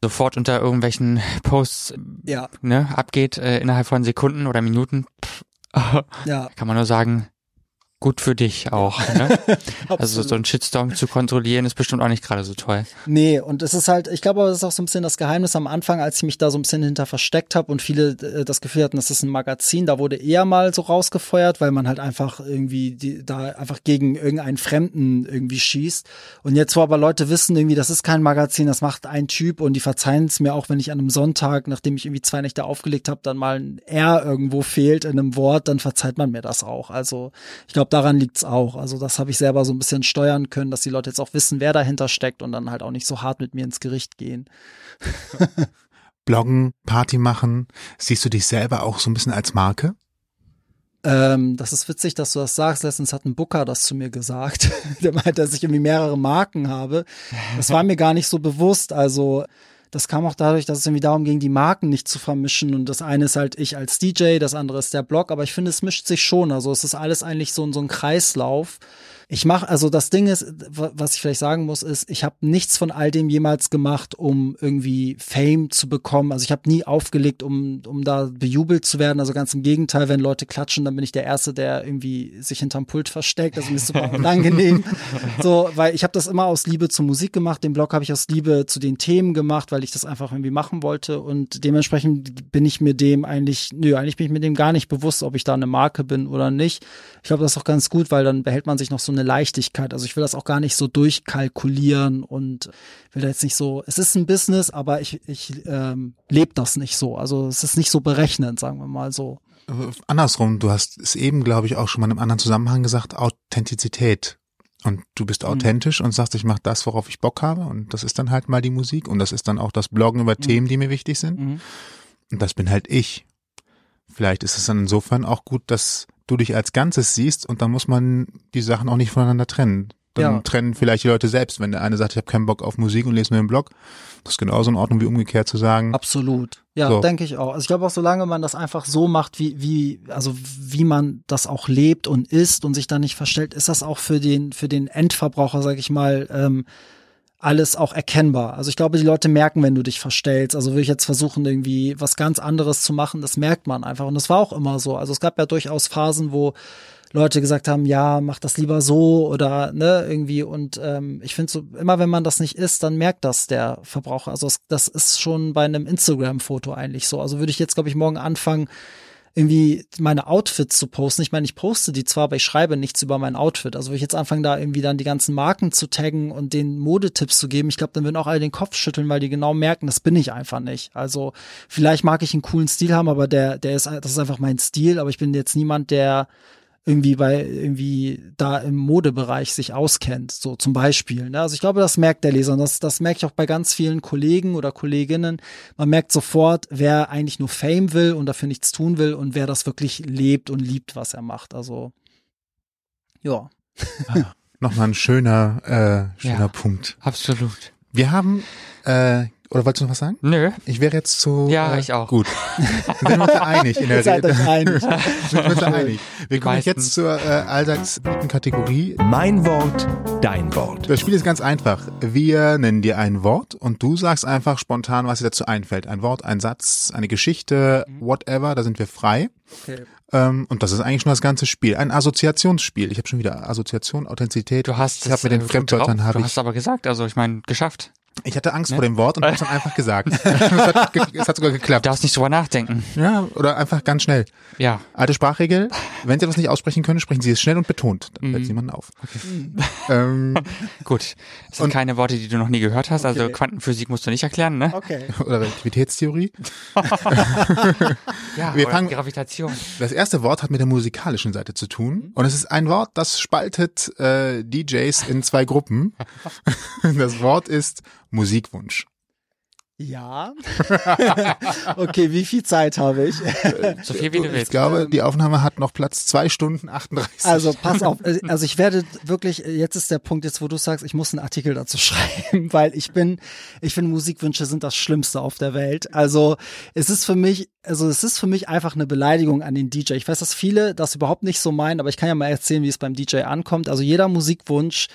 sofort unter irgendwelchen Posts ja. ne, abgeht, äh, innerhalb von Sekunden oder Minuten, pff, ja. kann man nur sagen, gut für dich auch. Ne? also so ein Shitstorm zu kontrollieren ist bestimmt auch nicht gerade so toll. Nee, und es ist halt, ich glaube, das ist auch so ein bisschen das Geheimnis am Anfang, als ich mich da so ein bisschen hinter versteckt habe und viele äh, das Gefühl hatten, das ist ein Magazin, da wurde eher mal so rausgefeuert, weil man halt einfach irgendwie die, da einfach gegen irgendeinen Fremden irgendwie schießt. Und jetzt, wo aber Leute wissen, irgendwie, das ist kein Magazin, das macht ein Typ und die verzeihen es mir auch, wenn ich an einem Sonntag, nachdem ich irgendwie zwei Nächte aufgelegt habe, dann mal ein R irgendwo fehlt in einem Wort, dann verzeiht man mir das auch. Also ich glaube, glaube, daran liegt's auch. Also das habe ich selber so ein bisschen steuern können, dass die Leute jetzt auch wissen, wer dahinter steckt und dann halt auch nicht so hart mit mir ins Gericht gehen. Bloggen, Party machen, siehst du dich selber auch so ein bisschen als Marke? Ähm, das ist witzig, dass du das sagst. Letztens hat ein Booker das zu mir gesagt. Der meint, dass ich irgendwie mehrere Marken habe. Das war mir gar nicht so bewusst. Also das kam auch dadurch, dass es irgendwie darum ging, die Marken nicht zu vermischen. Und das eine ist halt ich als DJ, das andere ist der Blog. Aber ich finde, es mischt sich schon. Also es ist alles eigentlich so, so ein Kreislauf. Ich mache, also das Ding ist, was ich vielleicht sagen muss, ist, ich habe nichts von all dem jemals gemacht, um irgendwie Fame zu bekommen. Also ich habe nie aufgelegt, um, um da bejubelt zu werden. Also ganz im Gegenteil, wenn Leute klatschen, dann bin ich der Erste, der irgendwie sich hinterm Pult versteckt. Also mir ist super unangenehm. so, weil ich habe das immer aus Liebe zur Musik gemacht. Den Blog habe ich aus Liebe zu den Themen gemacht, weil ich das einfach irgendwie machen wollte. Und dementsprechend bin ich mir dem eigentlich, nö, eigentlich bin ich mir dem gar nicht bewusst, ob ich da eine Marke bin oder nicht. Ich glaube, das ist auch ganz gut, weil dann behält man sich noch so eine Leichtigkeit. Also ich will das auch gar nicht so durchkalkulieren und will da jetzt nicht so, es ist ein Business, aber ich, ich ähm, lebe das nicht so. Also es ist nicht so berechnend, sagen wir mal so. Andersrum, du hast es eben, glaube ich, auch schon mal in einem anderen Zusammenhang gesagt, Authentizität. Und du bist mhm. authentisch mhm. und sagst, ich mache das, worauf ich Bock habe. Und das ist dann halt mal die Musik und das ist dann auch das Bloggen über mhm. Themen, die mir wichtig sind. Mhm. Und das bin halt ich. Vielleicht ist es dann insofern auch gut, dass du dich als Ganzes siehst und dann muss man die Sachen auch nicht voneinander trennen. Dann ja. trennen vielleicht die Leute selbst, wenn der eine sagt, ich habe keinen Bock auf Musik und lese nur den Blog. Das ist genauso in Ordnung wie umgekehrt zu sagen. Absolut. Ja, so. denke ich auch. Also ich glaube auch, solange man das einfach so macht, wie, wie, also wie man das auch lebt und isst und sich da nicht verstellt, ist das auch für den, für den Endverbraucher, sag ich mal, ähm, alles auch erkennbar. Also ich glaube, die Leute merken, wenn du dich verstellst. Also würde ich jetzt versuchen, irgendwie was ganz anderes zu machen, das merkt man einfach. Und das war auch immer so. Also es gab ja durchaus Phasen, wo Leute gesagt haben, ja, mach das lieber so oder ne, irgendwie. Und ähm, ich finde so, immer wenn man das nicht isst, dann merkt das der Verbraucher. Also es, das ist schon bei einem Instagram-Foto eigentlich so. Also würde ich jetzt, glaube ich, morgen anfangen, irgendwie meine Outfits zu posten. Ich meine, ich poste die zwar, aber ich schreibe nichts über mein Outfit. Also wenn ich jetzt anfange, da irgendwie dann die ganzen Marken zu taggen und den Modetipps zu geben, ich glaube, dann würden auch alle den Kopf schütteln, weil die genau merken, das bin ich einfach nicht. Also vielleicht mag ich einen coolen Stil haben, aber der, der ist, das ist einfach mein Stil, aber ich bin jetzt niemand, der irgendwie bei irgendwie da im Modebereich sich auskennt, so zum Beispiel. Ne? Also ich glaube, das merkt der Leser und das, das merke ich auch bei ganz vielen Kollegen oder Kolleginnen. Man merkt sofort, wer eigentlich nur Fame will und dafür nichts tun will und wer das wirklich lebt und liebt, was er macht. Also ja. Ah, Nochmal ein schöner, äh, schöner Ja. Punkt. Absolut. Wir haben, äh, oder wolltest du noch was sagen? Nö. Ich wäre jetzt zu. Ja, äh, ich auch. Gut. Dann sind wir uns ja einig in der Rede. euch einig. Sind wir uns ja einig. Wir kommen jetzt zur äh, allseits beliebten Kategorie. Mein Wort, dein Wort. Das Spiel ist ganz einfach. Wir nennen dir ein Wort und du sagst einfach spontan, was dir dazu einfällt. Ein Wort, ein Satz, eine Geschichte, whatever, da sind wir frei. Okay. Ähm, und das ist eigentlich schon das ganze Spiel. Ein Assoziationsspiel. Ich habe schon wieder Assoziation, Authentizität. Du hast ich habe mit den äh, Fremdwörtern habe Du hast aber gesagt, also ich meine, geschafft. Ich hatte Angst Ne? vor dem Wort und habe es dann einfach gesagt. es, hat, ge- es hat sogar Du geklappt. darfst nicht drüber nachdenken. Ja, oder einfach ganz schnell. Ja. Alte Sprachregel, wenn Sie etwas nicht aussprechen können, sprechen Sie es schnell und betont. Dann fällt Mhm. es niemandem auf. Ähm, Gut. Das sind keine Worte, die du noch nie gehört hast. Also Okay. Quantenphysik musst du nicht erklären, ne? Okay. oder Relativitätstheorie. Ja, Wir oder fangen- Gravitation. Das erste Wort hat mit der musikalischen Seite zu tun. Und es ist ein Wort, das spaltet äh, DJs in zwei Gruppen. Das Wort ist Musikwunsch. Ja. okay, wie viel Zeit habe ich? So viel wie du Ich willst. glaube, die Aufnahme hat noch Platz zwei Stunden 38. Also pass auf, also ich werde wirklich, jetzt ist der Punkt jetzt, wo du sagst, ich muss einen Artikel dazu schreiben, weil ich bin, ich finde Musikwünsche sind das Schlimmste auf der Welt. Also es ist für mich, also es ist für mich einfach eine Beleidigung an den DJ. Ich weiß, dass viele das überhaupt nicht so meinen, aber ich kann ja mal erzählen, wie es beim DJ ankommt. Also jeder Musikwunsch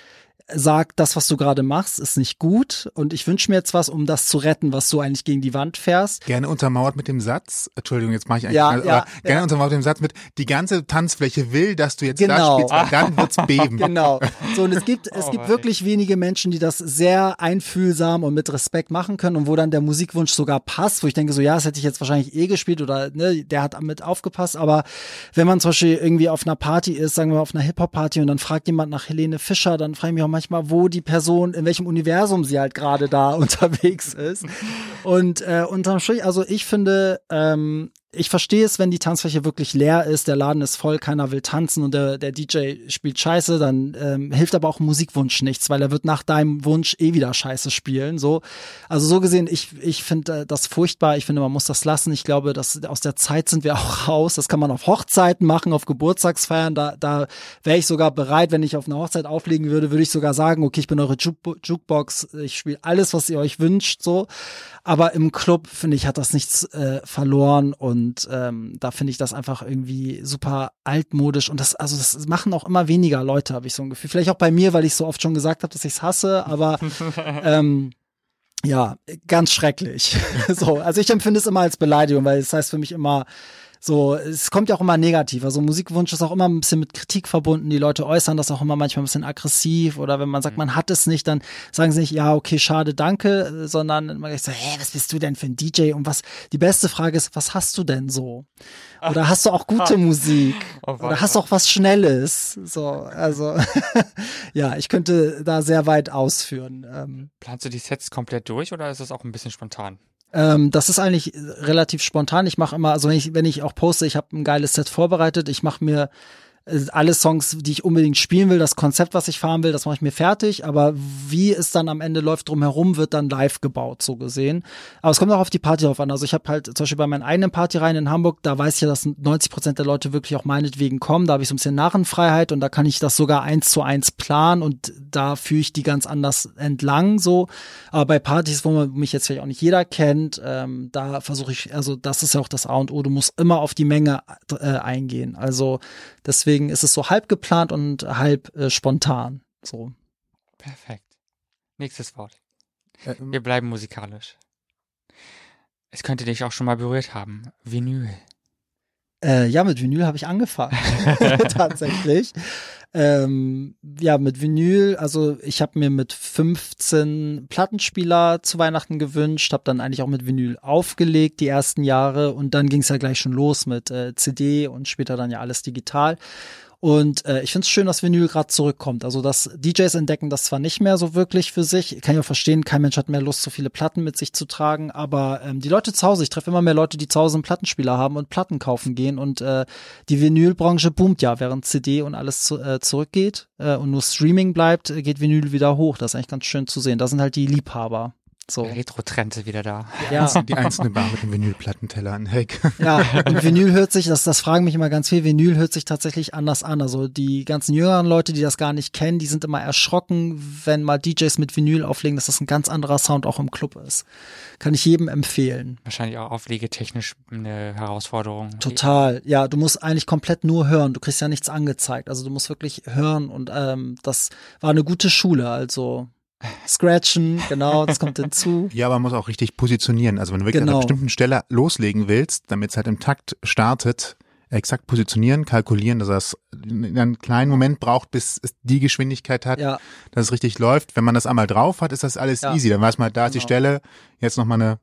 sagt, das, was du gerade machst, ist nicht gut und ich wünsche mir jetzt was, um das zu retten, was du eigentlich gegen die Wand fährst. Gerne untermauert mit dem Satz, Entschuldigung, jetzt mache ich eigentlich Ja, schnell, ja, aber gerne ja. untermauert mit dem Satz mit, die ganze Tanzfläche will, dass du jetzt Genau. da spielst, weil dann wird's beben. Genau. So, und es gibt, es Oh, gibt wirklich wenige Menschen, die das sehr einfühlsam und mit Respekt machen können und wo dann der Musikwunsch sogar passt, wo ich denke so, ja, das hätte ich jetzt wahrscheinlich eh gespielt oder ne, der hat mit aufgepasst, aber wenn man zum Beispiel irgendwie auf einer Party ist, sagen wir auf einer Hip-Hop-Party und dann fragt jemand nach Helene Fischer, dann frage ich mich auch manchmal, wo die Person, in welchem Universum sie halt gerade da unterwegs ist. Und äh, unterm Strich, also ich finde, ähm, ich verstehe es, wenn die Tanzfläche wirklich leer ist, der Laden ist voll, keiner will tanzen und der, der DJ spielt Scheiße, dann ähm, hilft aber auch Musikwunsch nichts, weil er wird nach deinem Wunsch eh wieder Scheiße spielen. So, also so gesehen, ich ich finde äh, das furchtbar. Ich finde, man muss das lassen. Ich glaube, dass aus der Zeit sind wir auch raus. Das kann man auf Hochzeiten machen, auf Geburtstagsfeiern. Da da wäre ich sogar bereit, wenn ich auf einer Hochzeit auflegen würde, würde ich sogar sagen, okay, ich bin eure Juke Jukebox, ich spiele alles, was ihr euch wünscht. So, aber im Club finde ich hat das nichts äh, verloren und ähm, da finde ich das einfach irgendwie super altmodisch und das also das machen auch immer weniger Leute, habe ich so ein Gefühl. Vielleicht auch bei mir, weil ich so oft schon gesagt habe, dass ich es hasse, aber ähm, ja, ganz schrecklich. so, also ich empfinde es immer als Beleidigung, weil es heißt für mich immer so, es kommt ja auch immer negativ. Also Musikwunsch ist auch immer ein bisschen mit Kritik verbunden. Die Leute äußern das auch immer manchmal ein bisschen aggressiv oder wenn man sagt, man hat es nicht, dann sagen sie nicht, ja, okay, schade, danke, sondern man sagt so, hä, was bist du denn für ein DJ? Und was, die beste Frage ist, was hast du denn so? Oder hast du auch gute Musik? Oh, Oder hast du auch was Schnelles? So, also, ja, ich könnte da sehr weit ausführen. Ähm, Planst du die Sets komplett durch oder ist das auch ein bisschen spontan? Ähm, das ist eigentlich relativ spontan. Ich mache immer, also wenn ich, wenn ich auch poste, ich habe ein geiles Set vorbereitet, ich mache mir alle Songs, die ich unbedingt spielen will, das Konzept, was ich fahren will, das mache ich mir fertig, aber wie es dann am Ende läuft drumherum, wird dann live gebaut, so gesehen. Aber es kommt auch auf die Party drauf an. Also ich habe halt zum Beispiel bei meinen eigenen Partyreihen in Hamburg, da weiß ich ja, dass 90 Prozent der Leute wirklich auch meinetwegen kommen. Da habe ich so ein bisschen Narrenfreiheit und da kann ich das sogar eins zu eins planen und da führe ich die ganz anders entlang so. Aber bei Partys, wo man mich jetzt vielleicht auch nicht jeder kennt, ähm, da versuche ich, also das ist ja auch das A und O, du musst immer auf die Menge äh, eingehen. Also deswegen ist es so halb geplant und halb äh, spontan. So. Perfekt. Nächstes Wort. Äh, Wir bleiben musikalisch. Es könnte dich auch schon mal berührt haben. Vinyl. Äh, ja, mit Vinyl habe ich angefangen. Tatsächlich. Ähm, ja, mit Vinyl, also ich habe mir mit 15 Plattenspieler zu Weihnachten gewünscht, habe dann eigentlich auch mit Vinyl aufgelegt die ersten Jahre und dann ging es ja gleich schon los mit äh, CD und später dann ja alles digital. Und äh, ich finde es schön, dass Vinyl gerade zurückkommt. Also dass DJs entdecken das zwar nicht mehr so wirklich für sich, kann ich auch verstehen, kein Mensch hat mehr Lust, so viele Platten mit sich zu tragen, aber ähm, die Leute zu Hause, ich treffe immer mehr Leute, die zu Hause einen Plattenspieler haben und Platten kaufen gehen und äh, die Vinylbranche boomt ja, während CD und alles zu, äh, zurückgeht äh, und nur Streaming bleibt, äh, geht Vinyl wieder hoch. Das ist eigentlich ganz schön zu sehen. Da sind halt die Liebhaber. So. Retro-Trend ist wieder da. Ja, Die einzelne Bar mit dem Vinylplattenteller an Heck. Ja, und Vinyl hört sich, das, das fragen mich immer ganz viel, Vinyl hört sich tatsächlich anders an. Also die ganzen jüngeren Leute, die das gar nicht kennen, die sind immer erschrocken, wenn mal DJs mit Vinyl auflegen, dass das ein ganz anderer Sound auch im Club ist. Kann ich jedem empfehlen. Wahrscheinlich auch auflegetechnisch eine Herausforderung. Total. Ja, du musst eigentlich komplett nur hören. Du kriegst ja nichts angezeigt. Also du musst wirklich hören und ähm, das war eine gute Schule. Also Scratchen, genau, das kommt hinzu. Ja, aber man muss auch richtig positionieren. Also wenn du wirklich an Genau. einer bestimmten Stelle loslegen willst, damit es halt im Takt startet, exakt positionieren, kalkulieren, dass er es in einem kleinen Moment braucht, bis es die Geschwindigkeit hat, Ja, dass es richtig läuft. Wenn man das einmal drauf hat, ist das alles Ja. easy. Dann weiß man, da ist die Genau. Stelle, jetzt nochmal eine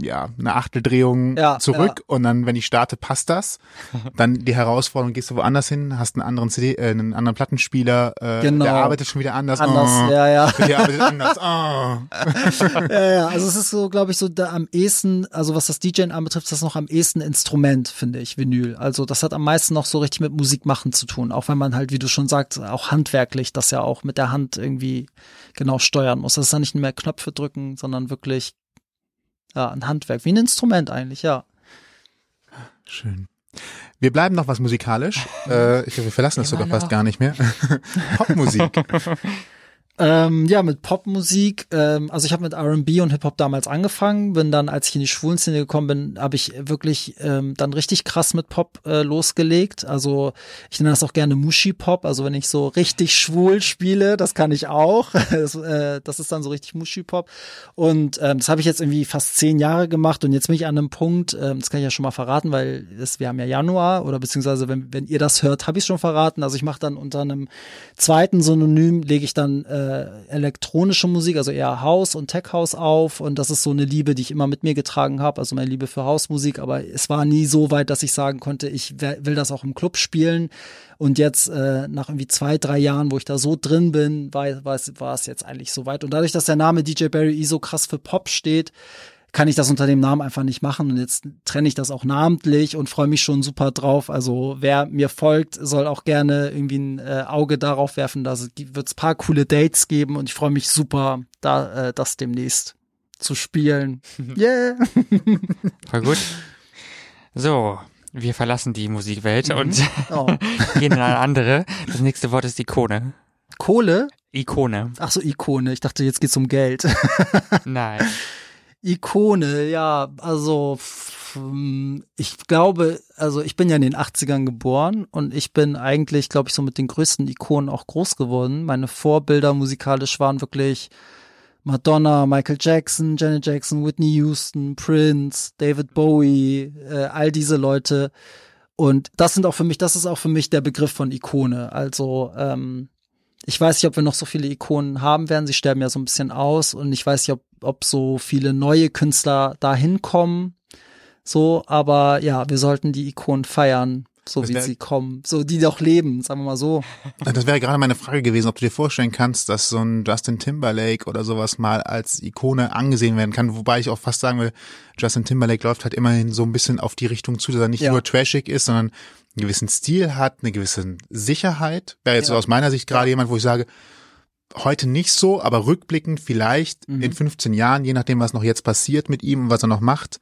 ja, eine Achteldrehung Ja, zurück und dann, wenn ich starte, passt das. Dann die Herausforderung, gehst du woanders hin, hast einen anderen CD, äh, einen anderen Plattenspieler, äh, Genau. der arbeitet schon wieder anders. anders, oh. ja, ja. Der arbeitet anders. Oh. ja, ja, also es ist so, glaube ich, so da am ehesten, also was das DJing anbetrifft, ist das noch am ehesten Instrument, finde ich, Vinyl. Also das hat am meisten noch so richtig mit Musik machen zu tun, auch wenn man halt, wie du schon sagst, auch handwerklich das ja auch mit der Hand irgendwie genau steuern muss. Das ist dann nicht mehr Knöpfe drücken, sondern wirklich ja, ein Handwerk, wie ein Instrument eigentlich, ja. Schön. Wir bleiben noch was musikalisch. Äh, ich glaube, wir verlassen das Immer sogar fast noch. gar nicht mehr. Popmusik. Ähm, ja, mit Popmusik. Ähm, also ich habe mit R&B und Hip-Hop damals angefangen. Bin dann, als ich in die Schwulenszene gekommen bin, habe ich wirklich ähm, dann richtig krass mit Pop äh, losgelegt. Also ich nenne das auch gerne Mushi-Pop. Also wenn ich so richtig schwul spiele, das kann ich auch. Das, äh, das ist dann so richtig Mushi-Pop. Und ähm, das habe ich jetzt irgendwie fast zehn Jahre gemacht. Und jetzt bin ich an einem Punkt, ähm, das kann ich ja schon mal verraten, weil das, wir haben ja Januar oder beziehungsweise wenn, wenn ihr das hört, habe ich schon verraten. Also ich mache dann unter einem zweiten Synonym lege ich dann äh, elektronische Musik, also eher House und Tech House auf. Und das ist so eine Liebe, die ich immer mit mir getragen habe, also meine Liebe für Hausmusik, aber es war nie so weit, dass ich sagen konnte, ich will das auch im Club spielen. Und jetzt äh, nach irgendwie zwei, drei Jahren, wo ich da so drin bin, war, war, es, war es jetzt eigentlich so weit. Und dadurch, dass der Name DJ Barry E so krass für Pop steht, kann ich das unter dem Namen einfach nicht machen. Und jetzt trenne ich das auch namentlich und freue mich schon super drauf. Also wer mir folgt, soll auch gerne irgendwie ein äh, Auge darauf werfen. Da wird es paar coole Dates geben und ich freue mich super, da äh, das demnächst zu spielen. Yeah! Voll gut. So, wir verlassen die Musikwelt und Oh. gehen in eine andere. Das nächste Wort ist Ikone. Kohle? Ikone. Ach so, Ikone. Ich dachte, jetzt geht's um Geld. Nein. Ikone, ja, also ich glaube, also ich bin ja in den 80ern geboren und ich bin eigentlich, glaube ich, so mit den größten Ikonen auch groß geworden. Meine Vorbilder musikalisch waren wirklich Madonna, Michael Jackson, Janet Jackson, Whitney Houston, Prince, David Bowie, äh, all diese Leute. Und das sind auch für mich, das ist auch für mich der Begriff von Ikone. Also ähm, ich weiß nicht, ob wir noch so viele Ikonen haben werden. Sie sterben ja so ein bisschen aus und ich weiß nicht, ob, ob so viele neue Künstler da hinkommen. So, aber ja, wir sollten die Ikonen feiern, so Das wie wär- sie kommen, so die doch leben, sagen wir mal so. Das wäre gerade meine Frage gewesen, ob du dir vorstellen kannst, dass so ein Justin Timberlake oder sowas mal als Ikone angesehen werden kann. Wobei ich auch fast sagen will, Justin Timberlake läuft halt immerhin so ein bisschen auf die Richtung zu, dass er nicht Ja. nur trashig ist, sondern einen gewissen Stil hat, eine gewisse Sicherheit. Wäre jetzt Ja. aus meiner Sicht gerade jemand, wo ich sage, heute nicht so, aber rückblickend vielleicht Mhm. in 15 Jahren, je nachdem, was noch jetzt passiert mit ihm und was er noch macht,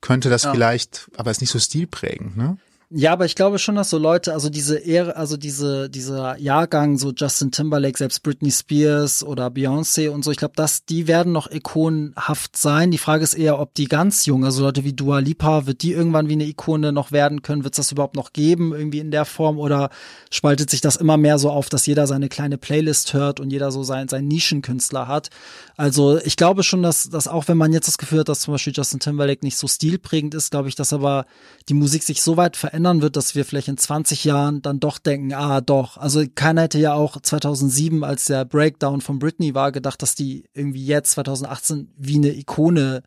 könnte das Ja. vielleicht, aber ist nicht so stilprägend, ne? Ja, aber ich glaube schon, dass so Leute, also diese Ehre, also diese, dieser Jahrgang, so Justin Timberlake, selbst Britney Spears oder Beyoncé und so, ich glaube, dass die werden noch ikonenhaft sein. Die Frage ist eher, ob die ganz jung, also Leute wie Dua Lipa, wird die irgendwann wie eine Ikone noch werden können? Wird es das überhaupt noch geben, irgendwie in der Form? Oder spaltet sich das immer mehr so auf, dass jeder seine kleine Playlist hört und jeder so sein, sein Nischenkünstler hat? Also ich glaube schon, dass, dass auch wenn man jetzt das Gefühl hat, dass zum Beispiel Justin Timberlake nicht so stilprägend ist, glaube ich, dass aber die Musik sich so weit verändert, ändern wird, dass wir vielleicht in 20 Jahren dann doch denken, ah doch, also keiner hätte ja auch 2007, als der Breakdown von Britney war, gedacht, dass die irgendwie jetzt 2018 wie eine Ikone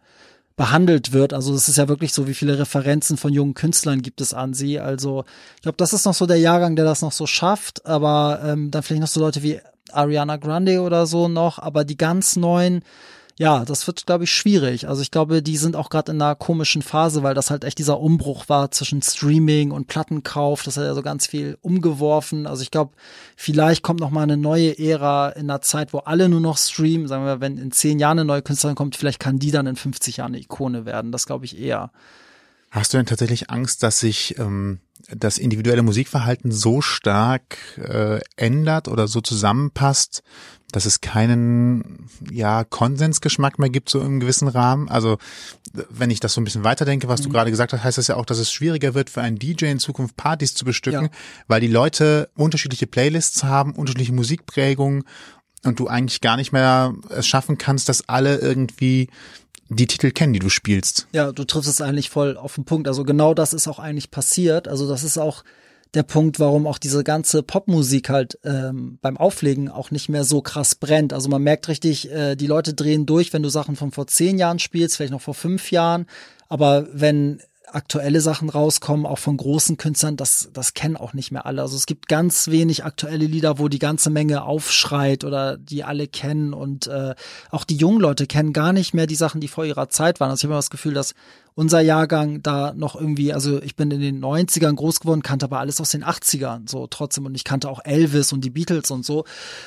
behandelt wird. Also es ist ja wirklich so, wie viele Referenzen von jungen Künstlern gibt es an sie. Also ich glaube, das ist noch so der Jahrgang, der das noch so schafft, aber ähm, dann vielleicht noch so Leute wie Ariana Grande oder so noch, aber die ganz neuen, ja, das wird, glaube ich, schwierig. Also ich glaube, die sind auch gerade in einer komischen Phase, weil das halt echt dieser Umbruch war zwischen Streaming und Plattenkauf. Das hat ja so ganz viel umgeworfen. Also ich glaube, vielleicht kommt noch mal eine neue Ära in einer Zeit, wo alle nur noch streamen. Sagen wir, wenn in zehn Jahren eine neue Künstlerin kommt, vielleicht kann die dann in 50 Jahren eine Ikone werden. Das glaube ich eher. Hast du denn tatsächlich Angst, dass sich ähm, das individuelle Musikverhalten so stark äh, ändert oder so zusammenpasst, dass es keinen ja Konsensgeschmack mehr gibt so im gewissen Rahmen. Also wenn ich das so ein bisschen weiterdenke, was mhm. du gerade gesagt hast, heißt das ja auch, dass es schwieriger wird für einen DJ in Zukunft Partys zu bestücken, ja. weil die Leute unterschiedliche Playlists haben, unterschiedliche Musikprägungen und du eigentlich gar nicht mehr es schaffen kannst, dass alle irgendwie die Titel kennen, die du spielst. Ja, du triffst es eigentlich voll auf den Punkt. Also genau das ist auch eigentlich passiert. Also das ist auch der Punkt, warum auch diese ganze Popmusik halt ähm, beim Auflegen auch nicht mehr so krass brennt. Also man merkt richtig, äh, die Leute drehen durch, wenn du Sachen von vor zehn Jahren spielst, vielleicht noch vor fünf Jahren. Aber wenn aktuelle Sachen rauskommen, auch von großen Künstlern, das, das kennen auch nicht mehr alle. Also es gibt ganz wenig aktuelle Lieder, wo die ganze Menge aufschreit oder die alle kennen und äh, auch die jungen Leute kennen gar nicht mehr die Sachen, die vor ihrer Zeit waren. Also ich habe immer das Gefühl, dass unser Jahrgang da noch irgendwie, also ich bin in den 90ern groß geworden, kannte aber alles aus den 80ern so trotzdem und ich kannte auch Elvis und die Beatles und so.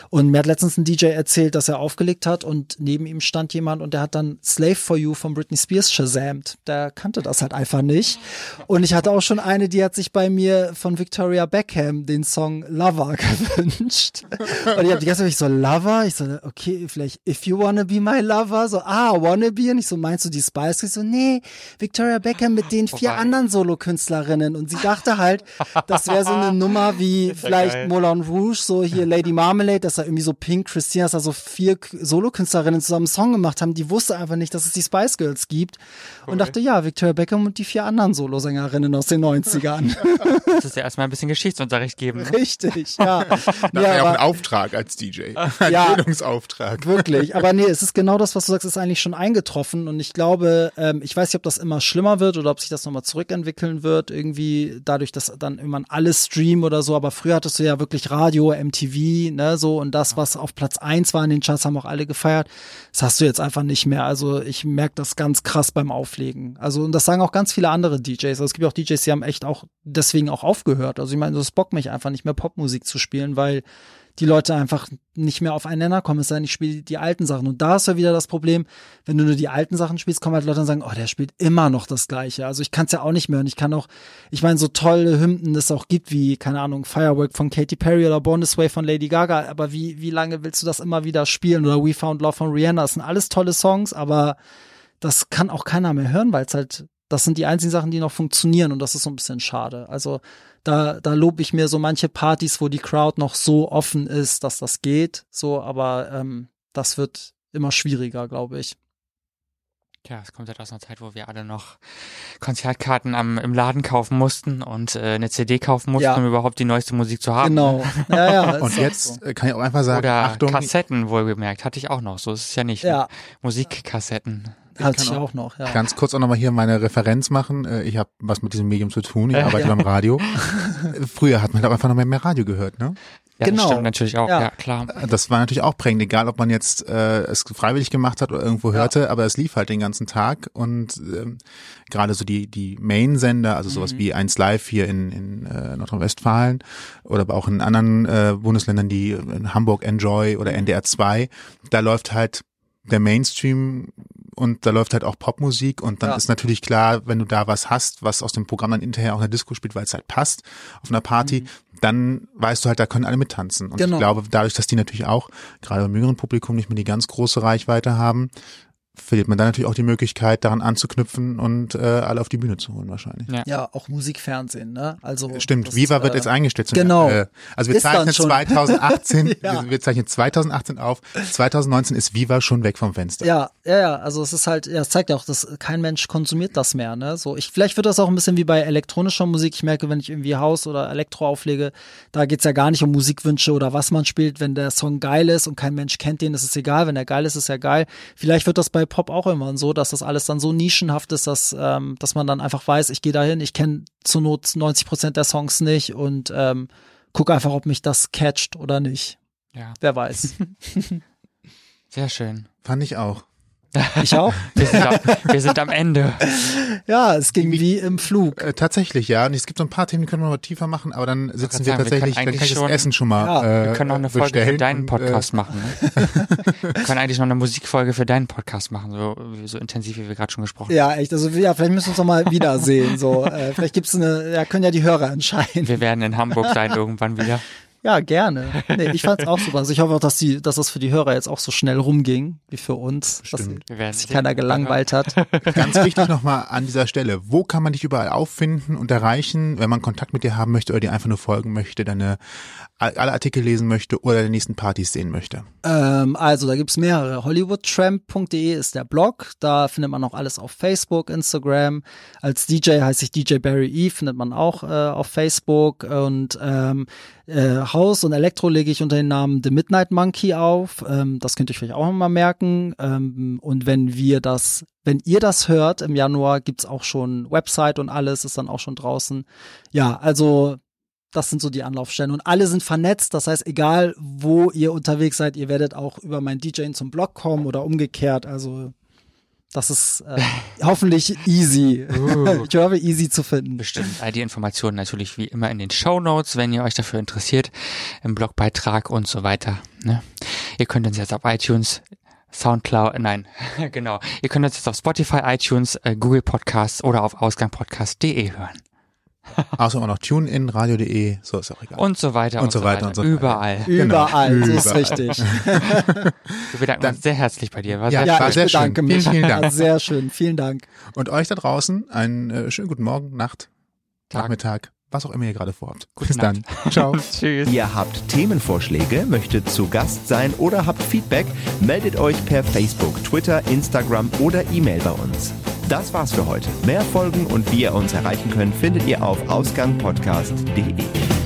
Und mir hat letztens ein DJ erzählt, dass er aufgelegt hat und neben ihm stand jemand und der hat dann Slave for You von Britney Spears shazamt. Der kannte das halt einfach nicht. Und ich hatte auch schon eine, die hat sich bei mir von Victoria Beckham den Song Lover gewünscht. Und ich habe die ganze Zeit so Lover, ich so okay, vielleicht If You Wanna Be My Lover, so ah, Wanna Be und ich so meinst du die Spice? Ich so nee, Victoria Beckham mit den vier anderen Solokünstlerinnen und sie dachte halt, das wäre so eine Nummer wie vielleicht geil. Moulin Rouge, so hier Lady Marmalade, dass da irgendwie so Pink, Christina, dass da so vier Solokünstlerinnen zusammen einen Song gemacht haben. Die wusste einfach nicht, dass es die Spice Girls gibt und dachte, ja, Victoria Beckham und die vier anderen Solosängerinnen aus den 90ern. Das ist ja erstmal ein bisschen Geschichtsunterricht geben. Ne? Richtig, ja. Das ja, ja auch ein Auftrag als DJ. Ein ja, Bildungsauftrag. Wirklich. Aber nee, es ist genau das, was du sagst, ist eigentlich schon eingetroffen und ich glaube, ähm, ich weiß nicht, ob das immer schlimmer wird oder ob sich das nochmal zurückentwickeln wird, irgendwie dadurch, dass dann irgendwann alles streamen oder so. Aber früher hattest du ja wirklich Radio, MTV, ne, so und das, was auf Platz eins war in den Charts, haben auch alle gefeiert. Das hast du jetzt einfach nicht mehr. Also ich merke das ganz krass beim Auflegen. Also und das sagen auch ganz viele andere DJs. Also es gibt auch DJs, die haben echt auch deswegen auch aufgehört. Also ich meine, das bockt mich einfach nicht mehr Popmusik zu spielen, weil die Leute einfach nicht mehr auf einen Nenner kommen. Es sei denn, ich spiele die alten Sachen. Und da ist ja wieder das Problem, wenn du nur die alten Sachen spielst, kommen halt Leute und sagen, oh, der spielt immer noch das Gleiche. Also ich kann es ja auch nicht mehr. Und ich kann auch, ich meine, so tolle Hymnen es auch gibt, wie, keine Ahnung, Firework von Katy Perry oder Born This Way von Lady Gaga. Aber wie, wie lange willst du das immer wieder spielen? Oder We Found Love von Rihanna. Das sind alles tolle Songs, aber das kann auch keiner mehr hören, weil es halt, das sind die einzigen Sachen, die noch funktionieren. Und das ist so ein bisschen schade. Also, da, da lobe ich mir so manche Partys, wo die Crowd noch so offen ist, dass das geht. So, aber ähm, das wird immer schwieriger, glaube ich. Tja, es kommt halt aus einer Zeit, wo wir alle noch Konzertkarten am, im Laden kaufen mussten und äh, eine CD kaufen mussten, ja. um überhaupt die neueste Musik zu haben. Genau. Ja, ja, und jetzt so. kann ich auch einfach sagen, Oder Achtung. Kassetten wohlgemerkt, hatte ich auch noch. So ist es ja nicht. Ja. Musikkassetten. Hatte ich auch noch, ja. Ganz kurz auch nochmal hier meine Referenz machen. Äh, ich habe was mit diesem Medium zu tun. Ich arbeite ja. beim Radio. Früher hat man da einfach noch mehr, mehr Radio gehört, ne? Ja, genau. das stimmt natürlich auch, ja. ja. klar. Das war natürlich auch prägend, egal ob man jetzt äh, es freiwillig gemacht hat oder irgendwo hörte, ja. aber es lief halt den ganzen Tag und ähm, gerade so die die Main-Sender, also sowas mhm. wie 1 Live hier in, in äh, Nordrhein-Westfalen oder aber auch in anderen äh, Bundesländern, die in Hamburg Enjoy oder mhm. NDR 2, da läuft halt der Mainstream und da läuft halt auch Popmusik und dann Ja. ist natürlich klar, wenn du da was hast, was aus dem Programm dann hinterher auch in der Disco spielt, weil es halt passt auf einer Party, dann weißt du halt, da können alle mittanzen. Und Mhm. Genau. ich glaube, dadurch, dass die natürlich auch gerade beim jüngeren Publikum nicht mehr die ganz große Reichweite haben, verliert man dann natürlich auch die Möglichkeit, daran anzuknüpfen und äh, alle auf die Bühne zu holen wahrscheinlich. Ja. Ja, auch Musikfernsehen, ne? Also Stimmt, Viva wird äh, jetzt eingestellt. genau. Äh, also wir Ist dann zeichnen schon. 2018, Ja. wir, wir zeichnen 2018 auf. 2019 ist Viva schon weg vom Fenster. Ja, ja, ja, also es ist halt, ja, es zeigt ja auch, dass kein Mensch konsumiert das mehr, ne? So, ich, vielleicht wird das auch ein bisschen wie bei elektronischer Musik. Ich merke, wenn ich irgendwie Haus oder Elektro auflege, da geht's ja gar nicht um Musikwünsche oder was man spielt. Wenn der Song geil ist und kein Mensch kennt den, ist es egal. Wenn der geil ist, ist er geil. Vielleicht wird das bei Pop auch irgendwann so, dass das alles dann so nischenhaft ist, dass, ähm, dass man dann einfach weiß, ich gehe dahin, ich kenne zur Not 90 Prozent der Songs nicht und ähm, guck einfach, ob mich das catcht oder nicht. Ja, Wer weiß. sehr schön. Fand ich auch. Ich auch. Wir sind, am, wir sind am Ende. Ja, es ging wie im Flug. Äh, tatsächlich, ja. Und es gibt so ein paar Themen, die können wir noch tiefer machen, aber dann sitzen sagen, wir wir tatsächlich, können dann kann ich eigentlich das schon- Essen schon mal Ja, äh, Wir können noch eine Folge für deinen und, Podcast machen. Ne? wir können eigentlich noch eine Musikfolge für deinen Podcast machen, so, so intensiv, wie wir gerade schon gesprochen haben. Ja, echt. Also ja, vielleicht müssen wir uns noch mal wiedersehen. So, äh, vielleicht gibt's eine, ja, können ja die Hörer entscheiden. Wir werden in Hamburg sein irgendwann wieder. Ja, gerne. Nee, ich fand's auch super. Also ich hoffe auch, dass die, dass das für die Hörer jetzt auch so schnell rumging wie für uns, dass Bestimmt. Werden sich keiner gelangweilt hat. Ganz wichtig nochmal an dieser Stelle. Wo kann man dich überall auffinden und erreichen, wenn man Kontakt mit dir haben möchte oder dir einfach nur folgen möchte, deine alle Artikel lesen möchte oder deine nächsten Partys sehen möchte? Ähm, also da gibt's mehrere. Hollywoodtramp.de ist der Blog. Da findet man auch alles auf Facebook, Instagram. Als DJ heiße ich DJ Barry E, findet man auch äh, auf Facebook. Und ähm, äh, Haus und Elektro lege ich unter dem Namen The Midnight Monkey auf. Ähm, das könnt ihr euch vielleicht auch mal merken. Ähm, und wenn wir das, wenn ihr das hört im Januar, gibt's auch schon Website und alles ist dann auch schon draußen. Ja, also das sind so die Anlaufstellen. Und alle sind vernetzt. Das heißt, egal wo ihr unterwegs seid, ihr werdet auch über mein DJing zum Blog kommen oder umgekehrt. Also das ist äh, hoffentlich easy. ich hoffe, easy zu finden. Bestimmt. All die Informationen natürlich wie immer in den Show Notes, wenn ihr euch dafür interessiert, im Blogbeitrag und so weiter. Ne? Ihr könnt uns jetzt auf iTunes, Soundcloud, nein, genau. Ihr könnt uns jetzt auf Spotify, iTunes, äh, Google Podcasts oder auf ausgangpodcast.de hören. Außer auch noch TuneIn, radio.de, so ist auch egal. Und so weiter und, Und so weiter und so weiter. Überall. Genau. Überall, so ist Überall. richtig. Wir bedanken Dann- uns sehr herzlich bei dir. War Ja, sehr Ja, ich sehr schön. bedanke Vielen, mich. vielen Dank. Ja, sehr schön. Vielen Dank. Und euch da draußen einen äh, schönen guten Morgen, Nacht, Tag. Nachmittag, was auch immer ihr gerade vorhabt. Gute Bis dann. Ciao. Tschüss. Ihr habt Themenvorschläge, möchtet zu Gast sein oder habt Feedback, meldet euch per Facebook, Twitter, Instagram oder E-Mail bei uns. Das war's für heute. Mehr Folgen und wie ihr uns erreichen könnt, findet ihr auf ausgangpodcast.de.